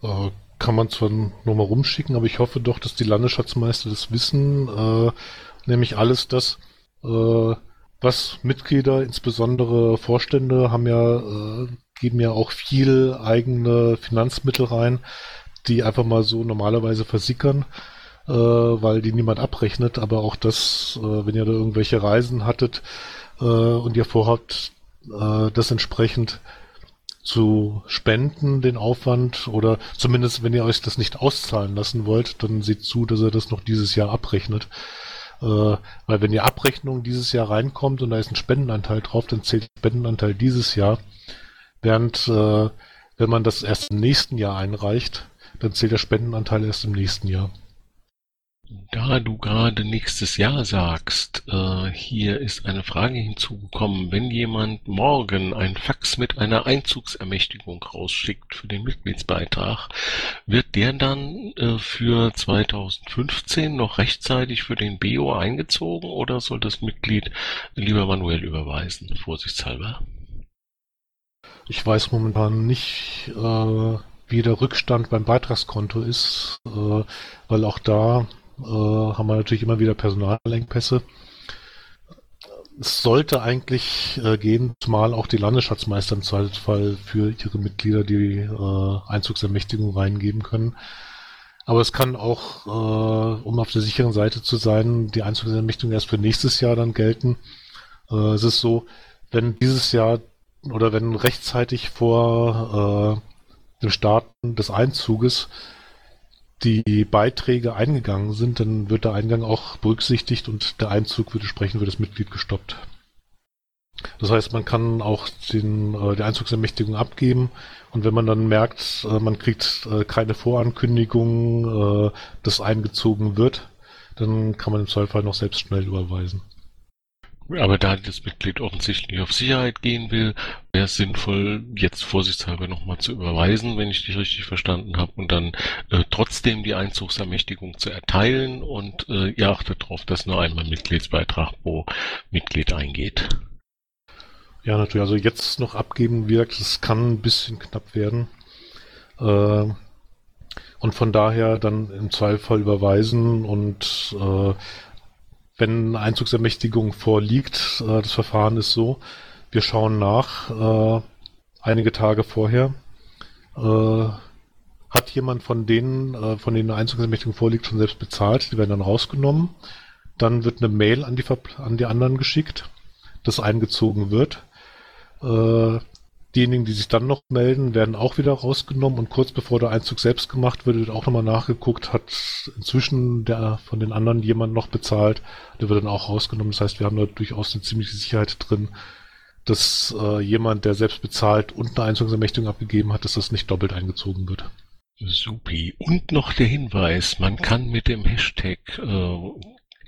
Äh, kann man zwar nochmal rumschicken, aber ich hoffe doch, dass die Landesschatzmeister das wissen, äh, nämlich alles das, äh, was Mitglieder, insbesondere Vorstände, haben ja, äh, geben ja auch viel eigene Finanzmittel rein, die einfach mal so normalerweise versickern, äh, weil die niemand abrechnet, aber auch das, äh, wenn ihr da irgendwelche Reisen hattet äh, und ihr vorhabt, äh, das entsprechend zu spenden, den Aufwand, oder zumindest, wenn ihr euch das nicht auszahlen lassen wollt, dann seht zu, dass ihr das noch dieses Jahr abrechnet. Äh, weil wenn die Abrechnung dieses Jahr reinkommt und da ist ein Spendenanteil drauf, dann zählt der Spendenanteil dieses Jahr. Während, äh, wenn man das erst im nächsten Jahr einreicht, dann zählt der Spendenanteil erst im nächsten Jahr. Da du gerade nächstes Jahr sagst, äh, hier ist eine Frage hinzugekommen. Wenn jemand morgen ein Fax mit einer Einzugsermächtigung rausschickt für den Mitgliedsbeitrag, wird der dann äh, für 2015 noch rechtzeitig für den BO eingezogen oder soll das Mitglied lieber manuell überweisen, vorsichtshalber? Ich weiß momentan nicht, äh, wie der Rückstand beim Beitragskonto ist, äh, weil auch da haben wir natürlich immer wieder Personalengpässe. Es sollte eigentlich äh, gehen, zumal auch die Landesschatzmeister im Zweifelsfall für ihre Mitglieder die äh, Einzugsermächtigung reingeben können. Aber es kann auch, äh, um auf der sicheren Seite zu sein, die Einzugsermächtigung erst für nächstes Jahr dann gelten. Äh, es ist so, wenn dieses Jahr oder wenn rechtzeitig vor äh, dem Starten des Einzuges die Beiträge eingegangen sind, dann wird der Eingang auch berücksichtigt und der Einzug wird entsprechend für das Mitglied gestoppt. Das heißt, man kann auch den, äh, die Einzugsermächtigung abgeben und wenn man dann merkt, äh, man kriegt äh, keine Vorankündigung, äh, dass eingezogen wird, dann kann man im Zweifel noch selbst schnell überweisen. Aber da das Mitglied offensichtlich auf Sicherheit gehen will, wäre es sinnvoll, jetzt vorsichtshalber nochmal zu überweisen, wenn ich dich richtig verstanden habe, und dann äh, trotzdem die Einzugsermächtigung zu erteilen und äh, ihr achtet darauf, dass nur einmal Mitgliedsbeitrag pro Mitglied eingeht. Ja, natürlich. Also jetzt noch abgeben wirkt, es kann ein bisschen knapp werden. Äh, und von daher dann im Zweifel überweisen und äh, wenn Einzugsermächtigung vorliegt, äh, das Verfahren ist so, wir schauen nach, äh, einige Tage vorher, äh, hat jemand von denen, äh, von denen eine Einzugsermächtigung vorliegt, schon selbst bezahlt, die werden dann rausgenommen, dann wird eine Mail an die, an die anderen geschickt, das eingezogen wird, äh, Diejenigen, die sich dann noch melden, werden auch wieder rausgenommen und kurz bevor der Einzug selbst gemacht wird, wird auch nochmal nachgeguckt, hat inzwischen der von den anderen jemand noch bezahlt, der wird dann auch rausgenommen. Das heißt, wir haben da durchaus eine ziemliche Sicherheit drin, dass äh, jemand, der selbst bezahlt und eine Einzugsermächtigung abgegeben hat, dass das nicht doppelt eingezogen wird. Supi. Und noch der Hinweis, man kann mit dem Hashtag äh,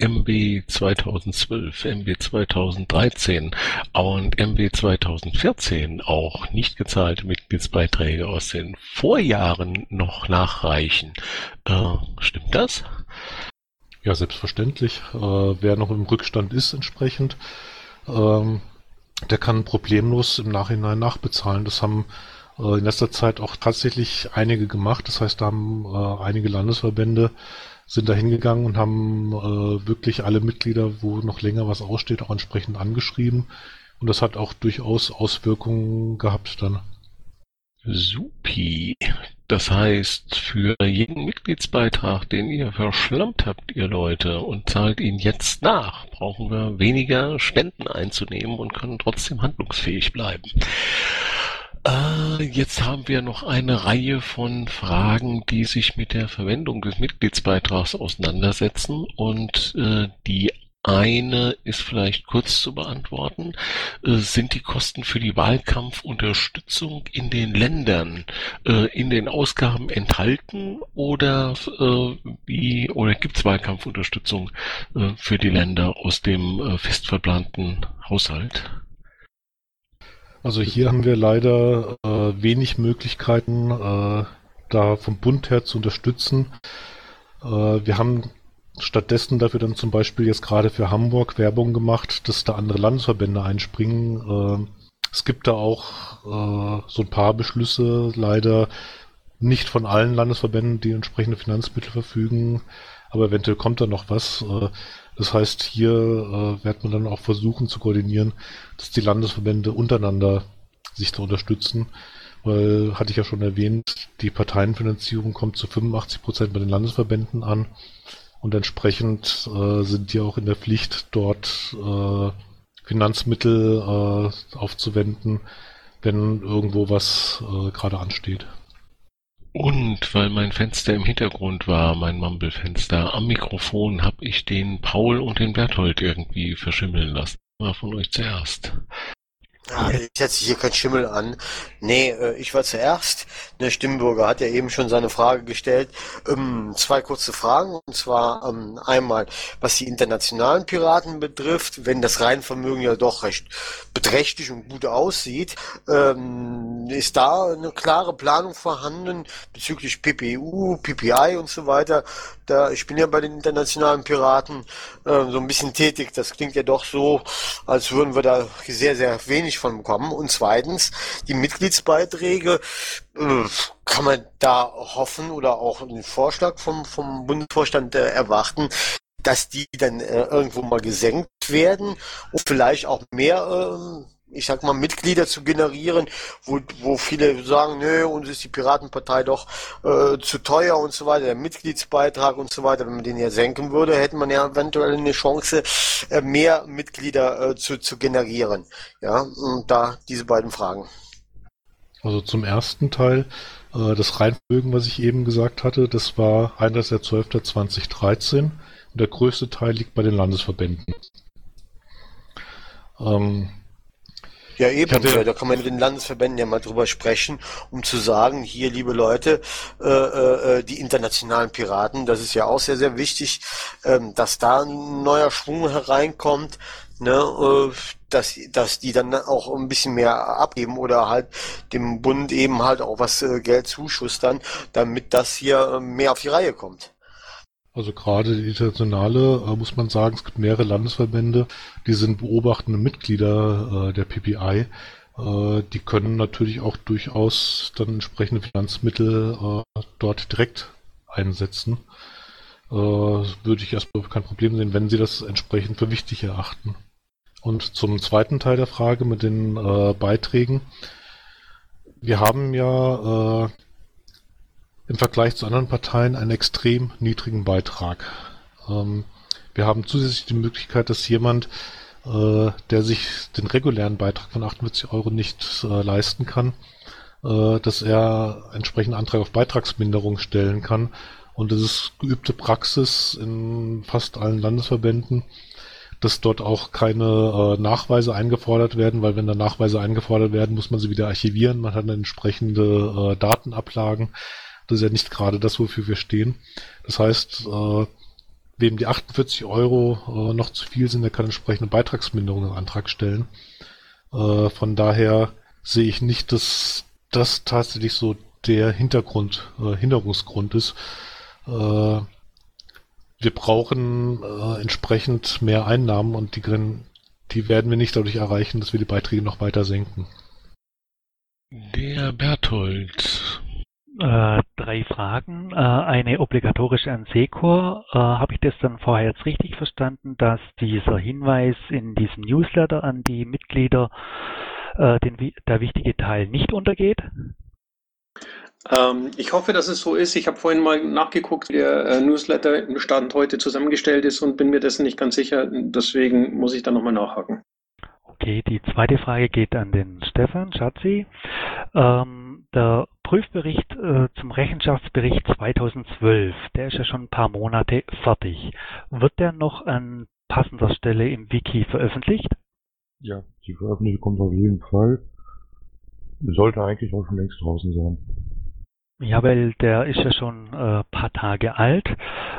MB 2012, MB 2013 und MB 2014 auch nicht gezahlte Mitgliedsbeiträge aus den Vorjahren noch nachreichen. Äh, stimmt das? Ja, selbstverständlich. Äh, wer noch im Rückstand ist entsprechend, ähm, der kann problemlos im Nachhinein nachbezahlen. Das haben äh, in letzter Zeit auch tatsächlich einige gemacht. Das heißt, da haben äh, einige Landesverbände sind da hingegangen und haben äh, wirklich alle Mitglieder, wo noch länger was aussteht, auch entsprechend angeschrieben. Und das hat auch durchaus Auswirkungen gehabt dann. Supi. Das heißt, für jeden Mitgliedsbeitrag, den ihr verschlammt habt, ihr Leute, und zahlt ihn jetzt nach, brauchen wir weniger Spenden einzunehmen und können trotzdem handlungsfähig bleiben. Äh, jetzt haben wir noch eine Reihe von Fragen, die sich mit der Verwendung des Mitgliedsbeitrags auseinandersetzen und äh, die eine ist vielleicht kurz zu beantworten. Äh, sind die Kosten für die Wahlkampfunterstützung in den Ländern äh, in den Ausgaben enthalten oder äh, wie oder gibt es Wahlkampfunterstützung äh, für die Länder aus dem äh, fest verplanten Haushalt? Also hier haben wir leider äh, wenig Möglichkeiten, da vom Bund her zu unterstützen. wir haben stattdessen dafür dann zum Beispiel jetzt gerade für Hamburg Werbung gemacht, dass da andere Landesverbände einspringen. Äh, es gibt da auch äh, so ein paar Beschlüsse, leider nicht von allen Landesverbänden, die entsprechende Finanzmittel verfügen, aber eventuell kommt da noch was. Äh, das heißt, hier äh, wird man dann auch versuchen zu koordinieren, dass die Landesverbände untereinander sich da unterstützen, weil, hatte ich ja schon erwähnt, die Parteienfinanzierung kommt zu 85 Prozent bei den Landesverbänden an und entsprechend äh, sind die auch in der Pflicht, dort äh, Finanzmittel äh, aufzuwenden, wenn irgendwo was äh, gerade ansteht. Und weil mein Fenster im Hintergrund war, mein Mumble-Fenster, am Mikrofon habe ich den Paul und den Berthold irgendwie verschimmeln lassen. Mal von euch zuerst. Ah, ich setze hier kein Schimmel an. Nee, äh, ich war zuerst. Der Stimmbürger hat ja eben schon seine Frage gestellt. Ähm, zwei kurze Fragen. Und zwar ähm, einmal, was die internationalen Piraten betrifft, wenn das Reinvermögen ja doch recht beträchtlich und gut aussieht, ähm, ist da eine klare Planung vorhanden bezüglich PPU, PPI und so weiter. Da, ich bin ja bei den internationalen Piraten äh, so ein bisschen tätig. Das klingt ja doch so, als würden wir da sehr, sehr wenig von bekommen. Und zweitens, die Mitgliedsbeiträge, äh, kann man da hoffen oder auch einen Vorschlag vom, vom Bundesvorstand äh, erwarten, dass die dann äh, irgendwo mal gesenkt werden und vielleicht auch mehr äh, ich sag mal, Mitglieder zu generieren, wo, wo viele sagen, nö, uns ist die Piratenpartei doch äh, zu teuer und so weiter, der Mitgliedsbeitrag und so weiter. Wenn man den ja senken würde, hätte man ja eventuell eine Chance, äh, mehr Mitglieder äh, zu, zu generieren. Ja, und da diese beiden Fragen. Also zum ersten Teil, äh, das Reinvermögen, was ich eben gesagt hatte, das war 31.12.2013 und der größte Teil liegt bei den Landesverbänden. Ähm, ja, eben. Hatte, da kann man mit den Landesverbänden ja mal drüber sprechen, um zu sagen, hier, liebe Leute, äh, äh, die internationalen Piraten, das ist ja auch sehr, sehr wichtig, ähm, dass da ein neuer Schwung hereinkommt, ne, äh, dass, dass die dann auch ein bisschen mehr abgeben oder halt dem Bund eben halt auch was äh, Geld zuschustern, damit das hier äh, mehr auf die Reihe kommt. Also gerade die internationale, äh, muss man sagen, es gibt mehrere Landesverbände, die sind beobachtende Mitglieder äh, der PPI. Äh, die können natürlich auch durchaus dann entsprechende Finanzmittel äh, dort direkt einsetzen. Äh, würde ich erstmal kein Problem sehen, wenn sie das entsprechend für wichtig erachten. Und zum zweiten Teil der Frage mit den äh, Beiträgen. Wir haben ja im Vergleich zu anderen Parteien einen extrem niedrigen Beitrag. Ähm, wir haben zusätzlich die Möglichkeit, dass jemand, äh, der sich den regulären Beitrag von 48 Euro nicht äh, leisten kann, äh, dass er entsprechenden Antrag auf Beitragsminderung stellen kann. Und es ist geübte Praxis in fast allen Landesverbänden, dass dort auch keine äh, Nachweise eingefordert werden, weil wenn da Nachweise eingefordert werden, muss man sie wieder archivieren. Man hat entsprechende äh, Datenablagen. Das ist ja nicht gerade das, wofür wir stehen. Das heißt, äh, wem die 48 Euro äh, noch zu viel sind, der kann entsprechende Beitragsminderung im Antrag stellen. Äh, von daher sehe ich nicht, dass das tatsächlich so der Hintergrund, äh, Hinderungsgrund ist. Äh, wir brauchen äh, entsprechend mehr Einnahmen und die, die werden wir nicht dadurch erreichen, dass wir die Beiträge noch weiter senken. Der Berthold äh, drei Fragen. Äh, eine obligatorische an Secor. Äh, Habe ich das dann vorher jetzt richtig verstanden, dass dieser Hinweis in diesem Newsletter an die Mitglieder äh, den, der wichtige Teil nicht untergeht? Ähm, ich hoffe, dass es so ist. Ich habe vorhin mal nachgeguckt, wie der äh, Newsletter-Stand heute zusammengestellt ist und bin mir dessen nicht ganz sicher. Deswegen muss ich da nochmal nachhaken. Okay, die zweite Frage geht an den Stefan Schatzi. Ähm, der Prüfbericht äh, zum Rechenschaftsbericht 2012, der ist ja schon ein paar Monate fertig. Wird der noch an passender Stelle im Wiki veröffentlicht? Ja, die Veröffentlichung kommt auf jeden Fall. Sollte eigentlich auch schon längst draußen sein. Ja, weil der ist ja schon ein äh, paar Tage alt.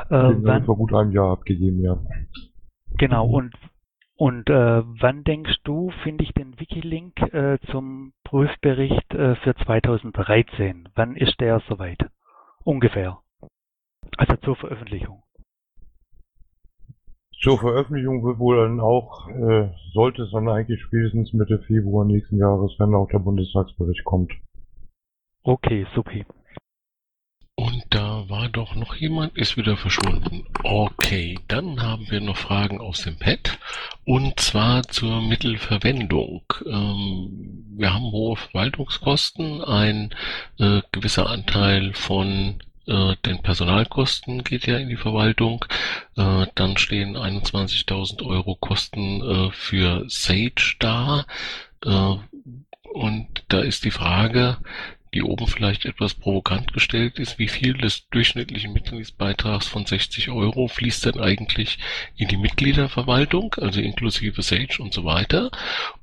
Äh, Den wann, vor gut einem Jahr abgegeben, ja. Genau, und und äh, wann denkst du, finde ich den Wiki-Link äh, zum Prüfbericht äh, für 2013? Wann ist der soweit? Ungefähr. Also zur Veröffentlichung. Zur Veröffentlichung wird wohl dann auch, äh, sollte es dann eigentlich spätestens Mitte Februar nächsten Jahres, wenn auch der Bundestagsbericht kommt. Okay, supi. Und da war doch noch jemand, ist wieder verschwunden. Okay, dann haben wir noch Fragen aus dem Pad. Und zwar zur Mittelverwendung. Ähm, wir haben hohe Verwaltungskosten. Ein äh, gewisser Anteil von äh, den Personalkosten geht ja in die Verwaltung. Äh, dann stehen 21.000 Euro Kosten äh, für Sage da. Und da ist die Frage, die oben vielleicht etwas provokant gestellt ist, wie viel des durchschnittlichen Mitgliedsbeitrags von 60 Euro fließt denn eigentlich in die Mitgliederverwaltung, also inklusive Sage und so weiter?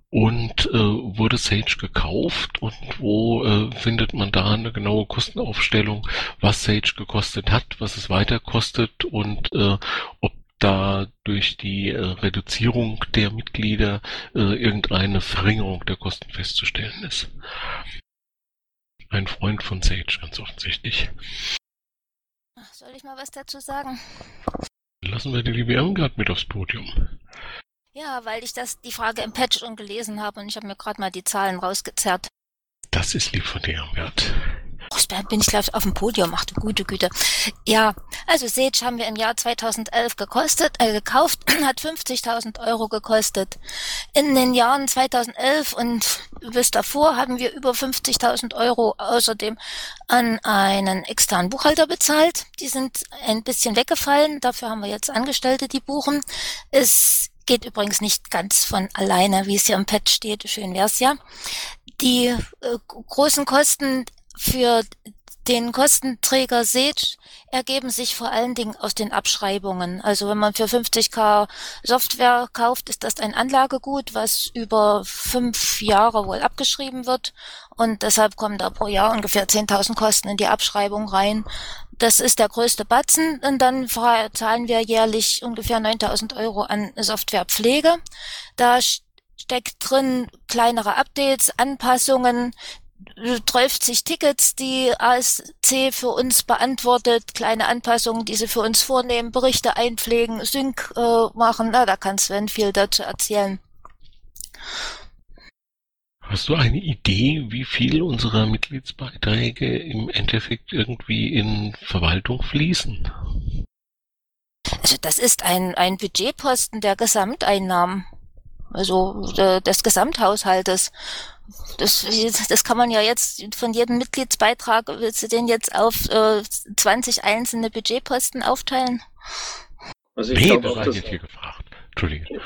Und äh, wurde Sage gekauft und wo äh, findet man da eine genaue Kostenaufstellung, was Sage gekostet hat, was es weiter kostet und äh, ob da durch die äh, Reduzierung der Mitglieder äh, irgendeine Verringerung der Kosten festzustellen ist. Ein Freund von Sage, ganz offensichtlich. Soll ich mal was dazu sagen? Lassen wir die liebe Irmgard mit aufs Podium. Ja, weil ich das die Frage im Patch schon gelesen habe und ich habe mir gerade mal die Zahlen rausgezerrt. Das ist lieb von dir, Irmgard. Oh, bin ich gleich auf dem Podium. Ach du gute Güte. Ja, also Sage haben wir im Jahr 2011 gekostet, äh, gekauft, hat 50.000 Euro gekostet. In den Jahren 2011 und bis davor haben wir über 50.000 Euro außerdem an einen externen Buchhalter bezahlt. Die sind ein bisschen weggefallen. Dafür haben wir jetzt Angestellte, die buchen. Es geht übrigens nicht ganz von alleine, wie es hier im Pad steht. Schön wär's ja. Die äh, großen Kosten für den Kostenträger Sage ergeben sich vor allen Dingen aus den Abschreibungen. Also wenn man für 50k Software kauft, ist das ein Anlagegut, was über fünf Jahre wohl abgeschrieben wird. Und deshalb kommen da pro Jahr ungefähr 10.000 Kosten in die Abschreibung rein. Das ist der größte Batzen. Und dann zahlen wir jährlich ungefähr 9.000 Euro an Softwarepflege. Da steckt drin kleinere Updates, Anpassungen, 30 Tickets, die ASC für uns beantwortet, kleine Anpassungen, die sie für uns vornehmen, Berichte einpflegen, Sync äh, machen. Na, da kann Sven viel dazu erzählen. Hast du eine Idee, wie viel unserer Mitgliedsbeiträge im Endeffekt irgendwie in Verwaltung fließen? Also das ist ein, ein Budgetposten der Gesamteinnahmen, also äh, des Gesamthaushaltes. Das, das kann man ja jetzt von jedem Mitgliedsbeitrag, willst du den jetzt auf äh, 20 einzelne Budgetposten aufteilen? Also ich nee, glaube auch, dass, hier gefragt. Entschuldige.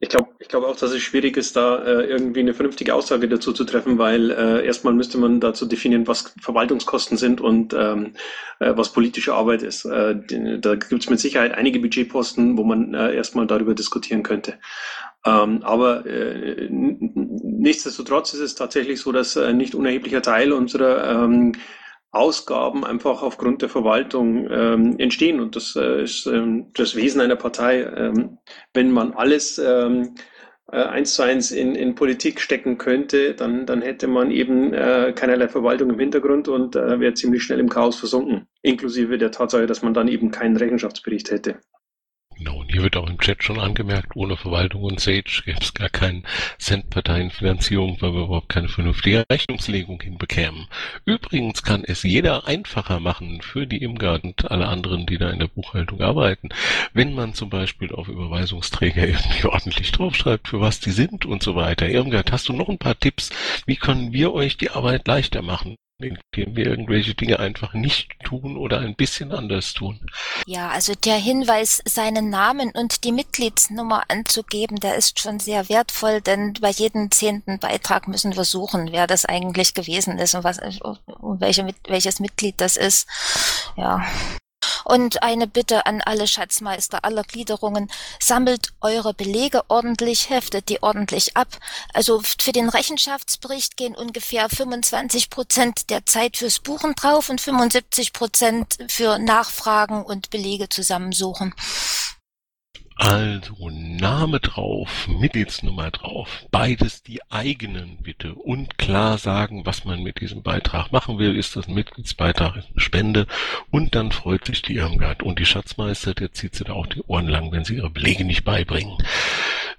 Ich glaube ich glaube auch, dass es schwierig ist, da äh, irgendwie eine vernünftige Aussage dazu zu treffen, weil äh, erstmal müsste man dazu definieren, was Verwaltungskosten sind und ähm, äh, was politische Arbeit ist. Äh, da gibt es mit Sicherheit einige Budgetposten, wo man äh, erstmal darüber diskutieren könnte. Ähm, aber äh, nichtsdestotrotz ist es tatsächlich so, dass ein nicht unerheblicher Teil unserer ähm, Ausgaben einfach aufgrund der Verwaltung ähm, entstehen. Und das äh, ist ähm, das Wesen einer Partei. Ähm, wenn man alles ähm, äh, eins zu eins in, in Politik stecken könnte, dann, dann hätte man eben äh, keinerlei Verwaltung im Hintergrund und äh, wäre ziemlich schnell im Chaos versunken. Inklusive der Tatsache, dass man dann eben keinen Rechenschaftsbericht hätte. Genau, und hier wird auch im Chat schon angemerkt, ohne Verwaltung und Sage gäbe es gar keinen Cent Parteienfinanzierung, weil wir überhaupt keine vernünftige Rechnungslegung hinbekämen. Übrigens kann es jeder einfacher machen für die Imgard und alle anderen, die da in der Buchhaltung arbeiten, wenn man zum Beispiel auf Überweisungsträger irgendwie ordentlich draufschreibt, für was die sind und so weiter. Irmgard, hast du noch ein paar Tipps? Wie können wir euch die Arbeit leichter machen? Indem wir irgendwelche Dinge einfach nicht tun oder ein bisschen anders tun. Ja, also der Hinweis, seinen Namen und die Mitgliedsnummer anzugeben, der ist schon sehr wertvoll, denn bei jedem zehnten Beitrag müssen wir suchen, wer das eigentlich gewesen ist und was, und welche, welches Mitglied das ist. Ja. Und eine Bitte an alle Schatzmeister aller Gliederungen, sammelt eure Belege ordentlich, heftet die ordentlich ab. Also für den Rechenschaftsbericht gehen ungefähr 25 Prozent der Zeit fürs Buchen drauf und 75 Prozent für Nachfragen und Belege zusammensuchen. Also Name drauf, Mitgliedsnummer drauf, beides die eigenen bitte und klar sagen, was man mit diesem Beitrag machen will. Ist das ein Mitgliedsbeitrag, ist eine Spende und dann freut sich die Irmgard und die Schatzmeister, der zieht sie da auch die Ohren lang, wenn sie ihre Belege nicht beibringen.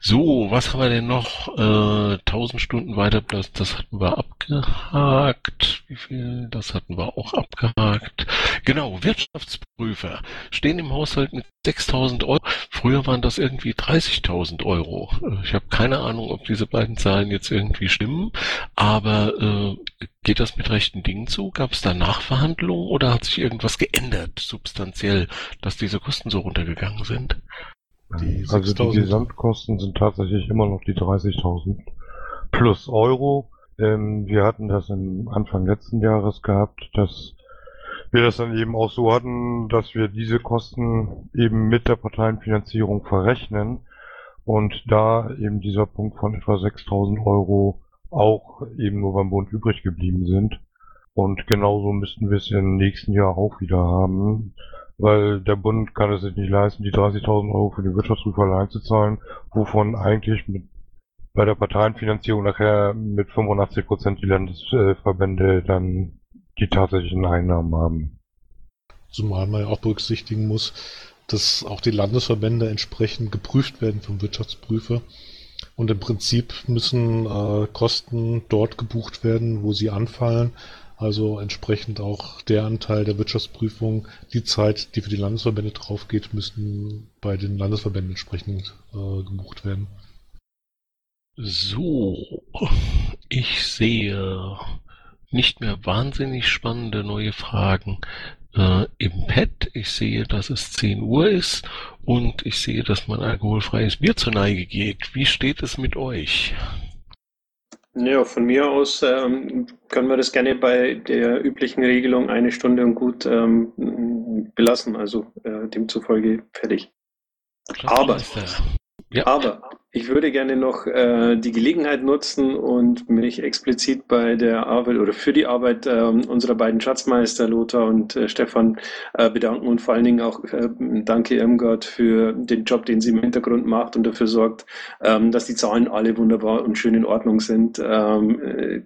So, was haben wir denn noch? Äh, 1000 Stunden weiter, das, das hatten wir abgehakt. Wie viel? Das hatten wir auch abgehakt. Genau, Wirtschaftsprüfer stehen im Haushalt mit 6000 Euro. Früher waren das irgendwie 30.000 Euro. Ich habe keine Ahnung, ob diese beiden Zahlen jetzt irgendwie stimmen, aber äh, geht das mit rechten Dingen zu? Gab es da Nachverhandlungen oder hat sich irgendwas geändert, substanziell, dass diese Kosten so runtergegangen sind? Die also die Gesamtkosten sind tatsächlich immer noch die 30.000 plus Euro. Ähm, wir hatten das im Anfang letzten Jahres gehabt, dass wir das dann eben auch so hatten, dass wir diese Kosten eben mit der Parteienfinanzierung verrechnen und da eben dieser Punkt von etwa 6.000 Euro auch eben nur beim Bund übrig geblieben sind. Und genauso müssten wir es im nächsten Jahr auch wieder haben weil der Bund kann es sich nicht leisten, die 30.000 Euro für den Wirtschaftsprüfer allein zu zahlen, wovon eigentlich mit bei der Parteienfinanzierung nachher mit 85 Prozent die Landesverbände dann die tatsächlichen Einnahmen haben. Zumal man ja auch berücksichtigen muss, dass auch die Landesverbände entsprechend geprüft werden vom Wirtschaftsprüfer. Und im Prinzip müssen äh, Kosten dort gebucht werden, wo sie anfallen. Also entsprechend auch der Anteil der Wirtschaftsprüfung, die Zeit, die für die Landesverbände draufgeht, müssen bei den Landesverbänden entsprechend äh, gebucht werden. So, ich sehe nicht mehr wahnsinnig spannende neue Fragen äh, im Pad. Ich sehe, dass es 10 Uhr ist und ich sehe, dass man alkoholfreies Bier zur Neige geht. Wie steht es mit euch? Ja, von mir aus ähm, können wir das gerne bei der üblichen Regelung eine Stunde und gut ähm, belassen, also äh, demzufolge fertig. Aber, ja. aber ich würde gerne noch äh, die Gelegenheit nutzen und mich explizit bei der Arbeit oder für die Arbeit äh, unserer beiden Schatzmeister Lothar und äh, Stefan äh, bedanken und vor allen Dingen auch äh, danke Irmgard für den Job, den sie im Hintergrund macht und dafür sorgt, ähm, dass die Zahlen alle wunderbar und schön in Ordnung sind. Ähm, äh,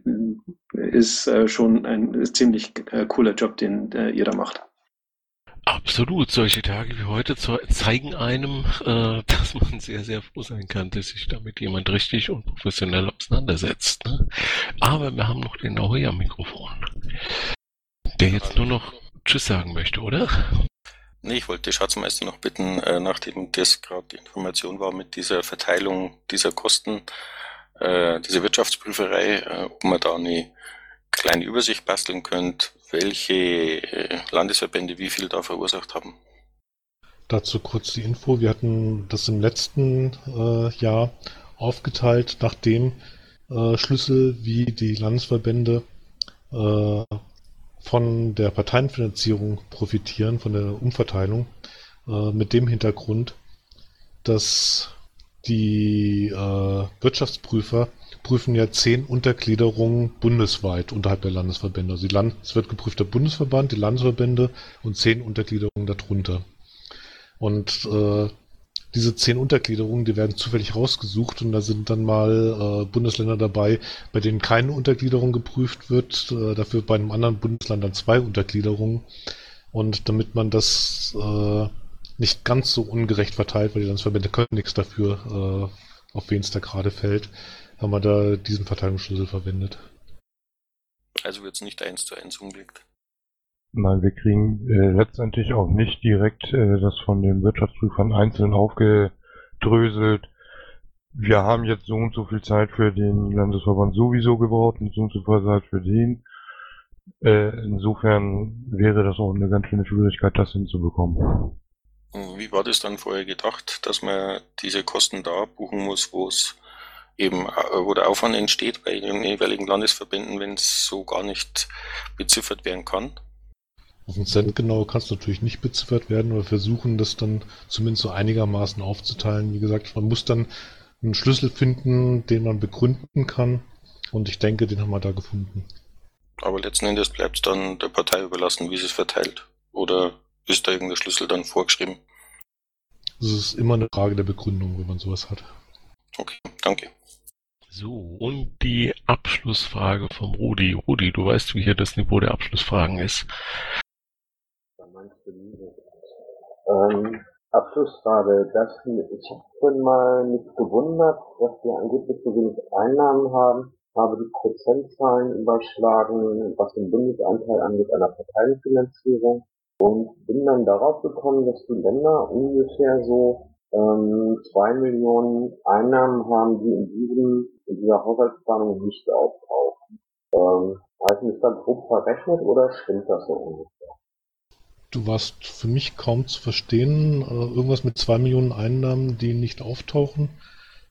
ist äh, schon ein ziemlich äh, cooler Job, den äh, ihr da macht. Absolut, solche Tage wie heute zeigen einem, äh, dass man sehr, sehr froh sein kann, dass sich damit jemand richtig und professionell auseinandersetzt. Ne? Aber wir haben noch den Nauhe am Mikrofon, der jetzt nur noch Tschüss sagen möchte, oder? Nee, ich wollte die Schatzmeister noch bitten, äh, nachdem das gerade die Information war mit dieser Verteilung dieser Kosten, äh, diese Wirtschaftsprüferei, äh, ob man da eine kleine Übersicht basteln könnt, welche äh, Landesverbände wie viel da verursacht haben. Dazu kurz die Info. Wir hatten das im letzten äh, Jahr aufgeteilt nach dem äh, Schlüssel, wie die Landesverbände äh, von der Parteienfinanzierung profitieren, von der Umverteilung, äh, mit dem Hintergrund, dass die äh, Wirtschaftsprüfer prüfen ja zehn Untergliederungen bundesweit unterhalb der Landesverbände. Also Land, es wird geprüft der Bundesverband, die Landesverbände und zehn Untergliederungen darunter. Und äh, diese zehn Untergliederungen, die werden zufällig rausgesucht und da sind dann mal äh, Bundesländer dabei, bei denen keine Untergliederung geprüft wird, äh, dafür bei einem anderen Bundesland dann zwei Untergliederungen. Und damit man das äh, nicht ganz so ungerecht verteilt, weil die Landesverbände können nichts dafür, äh, auf wen es da gerade fällt, haben wir da diesen Verteilungsschlüssel verwendet. Also wird es nicht eins zu eins umgelegt. Nein, wir kriegen äh, letztendlich auch nicht direkt äh, das von den Wirtschaftsprüfern einzeln aufgedröselt. Wir haben jetzt so und so viel Zeit für den Landesverband sowieso gebraucht und so und so viel Zeit für den. Äh, insofern wäre das auch eine ganz schöne Schwierigkeit, das hinzubekommen. Wie war das dann vorher gedacht, dass man diese Kosten da buchen muss, wo es eben, äh, wo der Aufwand entsteht bei den jeweiligen Landesverbänden, wenn es so gar nicht beziffert werden kann? Auf einen Cent genau kann es natürlich nicht beziffert werden, aber versuchen das dann zumindest so einigermaßen aufzuteilen. Wie gesagt, man muss dann einen Schlüssel finden, den man begründen kann. Und ich denke, den haben wir da gefunden. Aber letzten Endes bleibt es dann der Partei überlassen, wie sie es verteilt. Oder ist da irgendein Schlüssel dann vorgeschrieben? Es ist immer eine Frage der Begründung, wenn man sowas hat. Okay, danke. So, und die Abschlussfrage vom Rudi. Rudi, du weißt, wie hier das Niveau der Abschlussfragen ist. Ähm, Abschlussfrage. Das, ich habe schon mal mich gewundert, dass wir angeblich so wenig Einnahmen haben, habe die Prozentzahlen überschlagen, was den Bundesanteil angeht einer Parteienfinanzierung und bin dann darauf gekommen, dass die Länder ungefähr so ähm, zwei Millionen Einnahmen haben, die in diesem in dieser Haushaltsplanung nicht auftauchen. Ähm, habe ich mich da grob verrechnet oder stimmt das so ungefähr? Du warst für mich kaum zu verstehen. Äh, irgendwas mit zwei Millionen Einnahmen, die nicht auftauchen,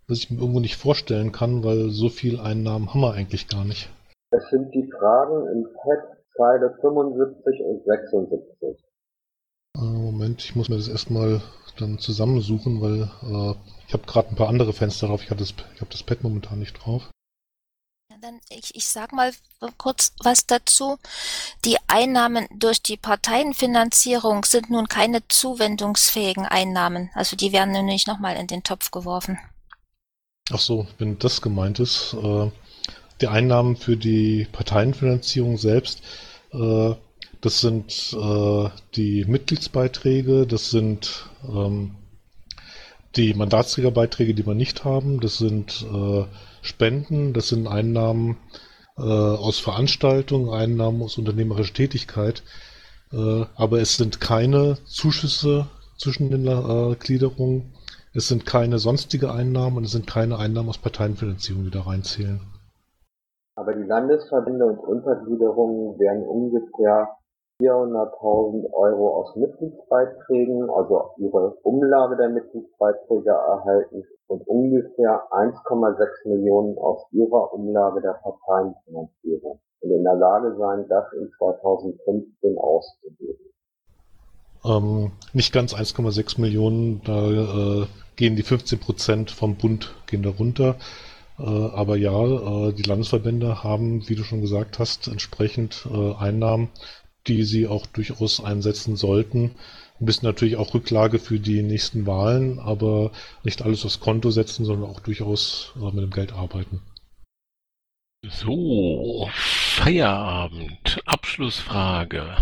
was ich mir irgendwo nicht vorstellen kann, weil so viel Einnahmen haben wir eigentlich gar nicht. Es sind die Fragen im Pad Zeile 75 und 76. Äh, Moment, ich muss mir das erstmal dann zusammensuchen, weil äh, ich habe gerade ein paar andere Fenster drauf. Ich, das, ich habe das Pad momentan nicht drauf. Dann ich, ich sag mal kurz was dazu. Die Einnahmen durch die Parteienfinanzierung sind nun keine zuwendungsfähigen Einnahmen. Also die werden nun nicht nochmal in den Topf geworfen. Ach so, wenn das gemeint ist. Äh, die Einnahmen für die Parteienfinanzierung selbst, äh, das sind äh, die Mitgliedsbeiträge, das sind ähm, die Mandatsträgerbeiträge, die wir nicht haben, das sind äh, Spenden, das sind Einnahmen äh, aus Veranstaltungen, Einnahmen aus unternehmerischer Tätigkeit, äh, aber es sind keine Zuschüsse zwischen den äh, Gliederungen, es sind keine sonstige Einnahmen und es sind keine Einnahmen aus Parteienfinanzierung, die da reinzählen. Aber die Landesverbände und Untergliederungen werden ungefähr 400.000 Euro aus Mitgliedsbeiträgen, also ihre Umlage der Mitgliedsbeiträge erhalten und ungefähr 1,6 Millionen aus ihrer Umlage der Parteienfinanzierung und in der Lage sein, das in 2015 auszugeben. Ähm, nicht ganz 1,6 Millionen, da äh, gehen die 15 Prozent vom Bund gehen da runter. Äh, aber ja, äh, die Landesverbände haben, wie du schon gesagt hast, entsprechend äh, Einnahmen, die sie auch durchaus einsetzen sollten. Ein bisschen natürlich auch Rücklage für die nächsten Wahlen, aber nicht alles aufs Konto setzen, sondern auch durchaus mit dem Geld arbeiten. So, Feierabend, Abschlussfrage.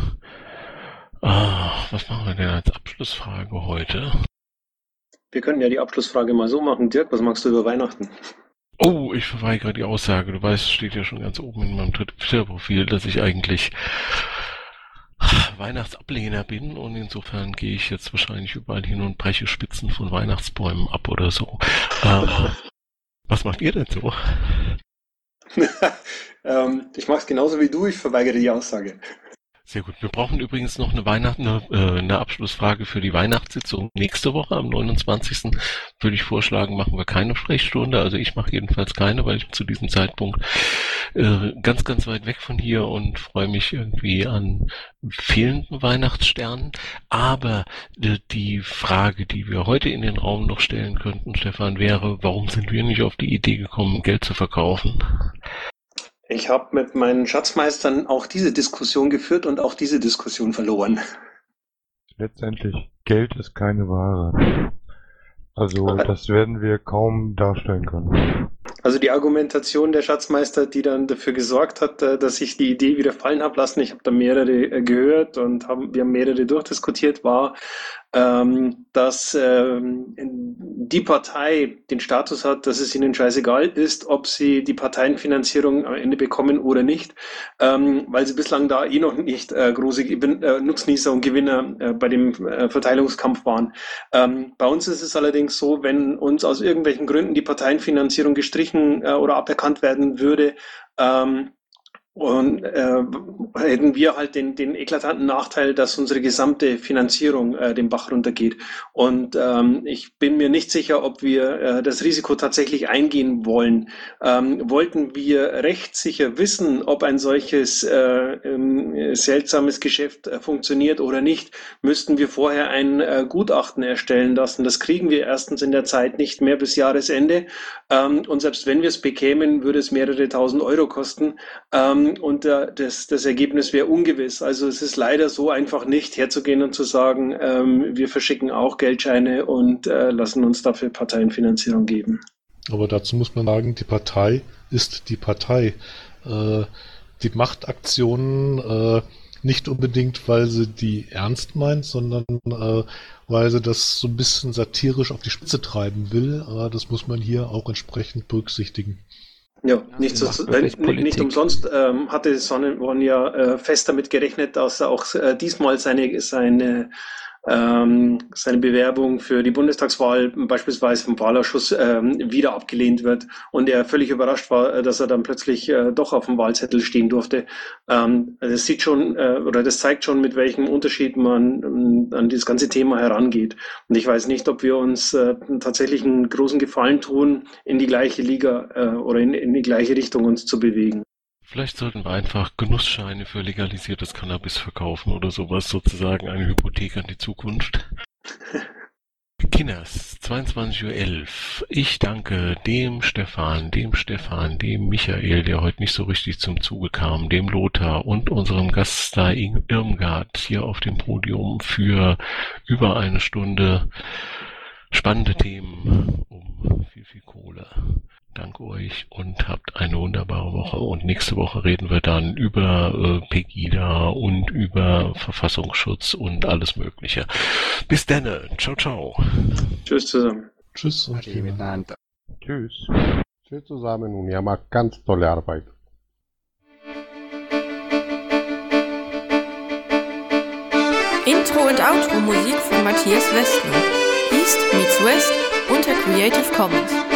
Ah, was machen wir denn als Abschlussfrage heute? Wir können ja die Abschlussfrage mal so machen. Dirk, was magst du über Weihnachten? Oh, ich verweigere die Aussage. Du weißt, steht ja schon ganz oben in meinem Twitter-Profil, dass ich eigentlich Weihnachtsablehner bin und insofern gehe ich jetzt wahrscheinlich überall hin und breche Spitzen von Weihnachtsbäumen ab oder so. Ähm, was macht ihr denn so? ähm, ich mache es genauso wie du, ich verweigere die Aussage. Sehr gut. Wir brauchen übrigens noch eine Weihnachten, eine, äh, eine Abschlussfrage für die Weihnachtssitzung. Nächste Woche am 29. würde ich vorschlagen, machen wir keine Sprechstunde. Also ich mache jedenfalls keine, weil ich zu diesem Zeitpunkt äh, ganz, ganz weit weg von hier und freue mich irgendwie an fehlenden Weihnachtssternen. Aber äh, die Frage, die wir heute in den Raum noch stellen könnten, Stefan, wäre, warum sind wir nicht auf die Idee gekommen, Geld zu verkaufen? Ich habe mit meinen Schatzmeistern auch diese Diskussion geführt und auch diese Diskussion verloren. Letztendlich, Geld ist keine Ware. Also das werden wir kaum darstellen können. Also die Argumentation der Schatzmeister, die dann dafür gesorgt hat, äh, dass ich die Idee wieder fallen habe lassen, ich habe da mehrere äh, gehört und haben, wir haben mehrere durchdiskutiert, war, dass ähm, die Partei den Status hat, dass es ihnen scheißegal ist, ob sie die Parteienfinanzierung am Ende bekommen oder nicht, ähm, weil sie bislang da eh noch nicht äh, große äh, Nutznießer und Gewinner äh, bei dem Verteilungskampf waren. Ähm, bei uns ist es allerdings so, wenn uns aus irgendwelchen Gründen die Parteienfinanzierung gestrichen oder aberkannt werden würde, ähm, und äh, hätten wir halt den, den eklatanten Nachteil, dass unsere gesamte Finanzierung äh, den Bach runtergeht. Und ähm, ich bin mir nicht sicher, ob wir äh, das Risiko tatsächlich eingehen wollen. Ähm, wollten wir rechtssicher wissen, ob ein solches äh, äh, seltsames Geschäft äh, funktioniert oder nicht, müssten wir vorher ein äh, Gutachten erstellen lassen. Das kriegen wir erstens in der Zeit nicht mehr bis Jahresende. Ähm, und selbst wenn wir es bekämen, würde es mehrere tausend Euro kosten. Ähm, und äh, das, das Ergebnis wäre ungewiss. Also es ist leider so einfach nicht herzugehen und zu sagen, ähm, wir verschicken auch Geldscheine und äh, lassen uns dafür Parteienfinanzierung geben. Aber dazu muss man sagen, die Partei ist die Partei. Äh, die macht Aktionen äh, nicht unbedingt, weil sie die ernst meint, sondern äh, weil sie das so ein bisschen satirisch auf die Spitze treiben will. Aber das muss man hier auch entsprechend berücksichtigen. Ja, nicht, so, nicht, nicht umsonst ähm, hatte Sonnenborn ja äh, fest damit gerechnet, dass er auch äh, diesmal seine, seine ähm, seine Bewerbung für die Bundestagswahl beispielsweise vom Wahlausschuss ähm, wieder abgelehnt wird und er völlig überrascht war, äh, dass er dann plötzlich äh, doch auf dem Wahlzettel stehen durfte. Ähm, das sieht schon äh, oder das zeigt schon, mit welchem Unterschied man ähm, an dieses ganze Thema herangeht. Und ich weiß nicht, ob wir uns äh, tatsächlich einen großen Gefallen tun, in die gleiche Liga äh, oder in, in die gleiche Richtung uns zu bewegen. Vielleicht sollten wir einfach Genussscheine für legalisiertes Cannabis verkaufen oder sowas, sozusagen eine Hypothek an die Zukunft. Kinders, 22.11 Uhr. Ich danke dem Stefan, dem Stefan, dem Michael, der heute nicht so richtig zum Zuge kam, dem Lothar und unserem Gaststar Irmgard hier auf dem Podium für über eine Stunde spannende Themen um viel, viel Kohle. Danke euch und habt eine wunderbare Woche. Und nächste Woche reden wir dann über äh, Pegida und über Verfassungsschutz und alles Mögliche. Bis dann. Ciao, ciao. Tschüss zusammen. Tschüss und miteinander. Tschüss. Tschüss zusammen und ihr macht ganz tolle Arbeit. Intro und Outro Musik von Matthias Westner. East meets West unter Creative Commons.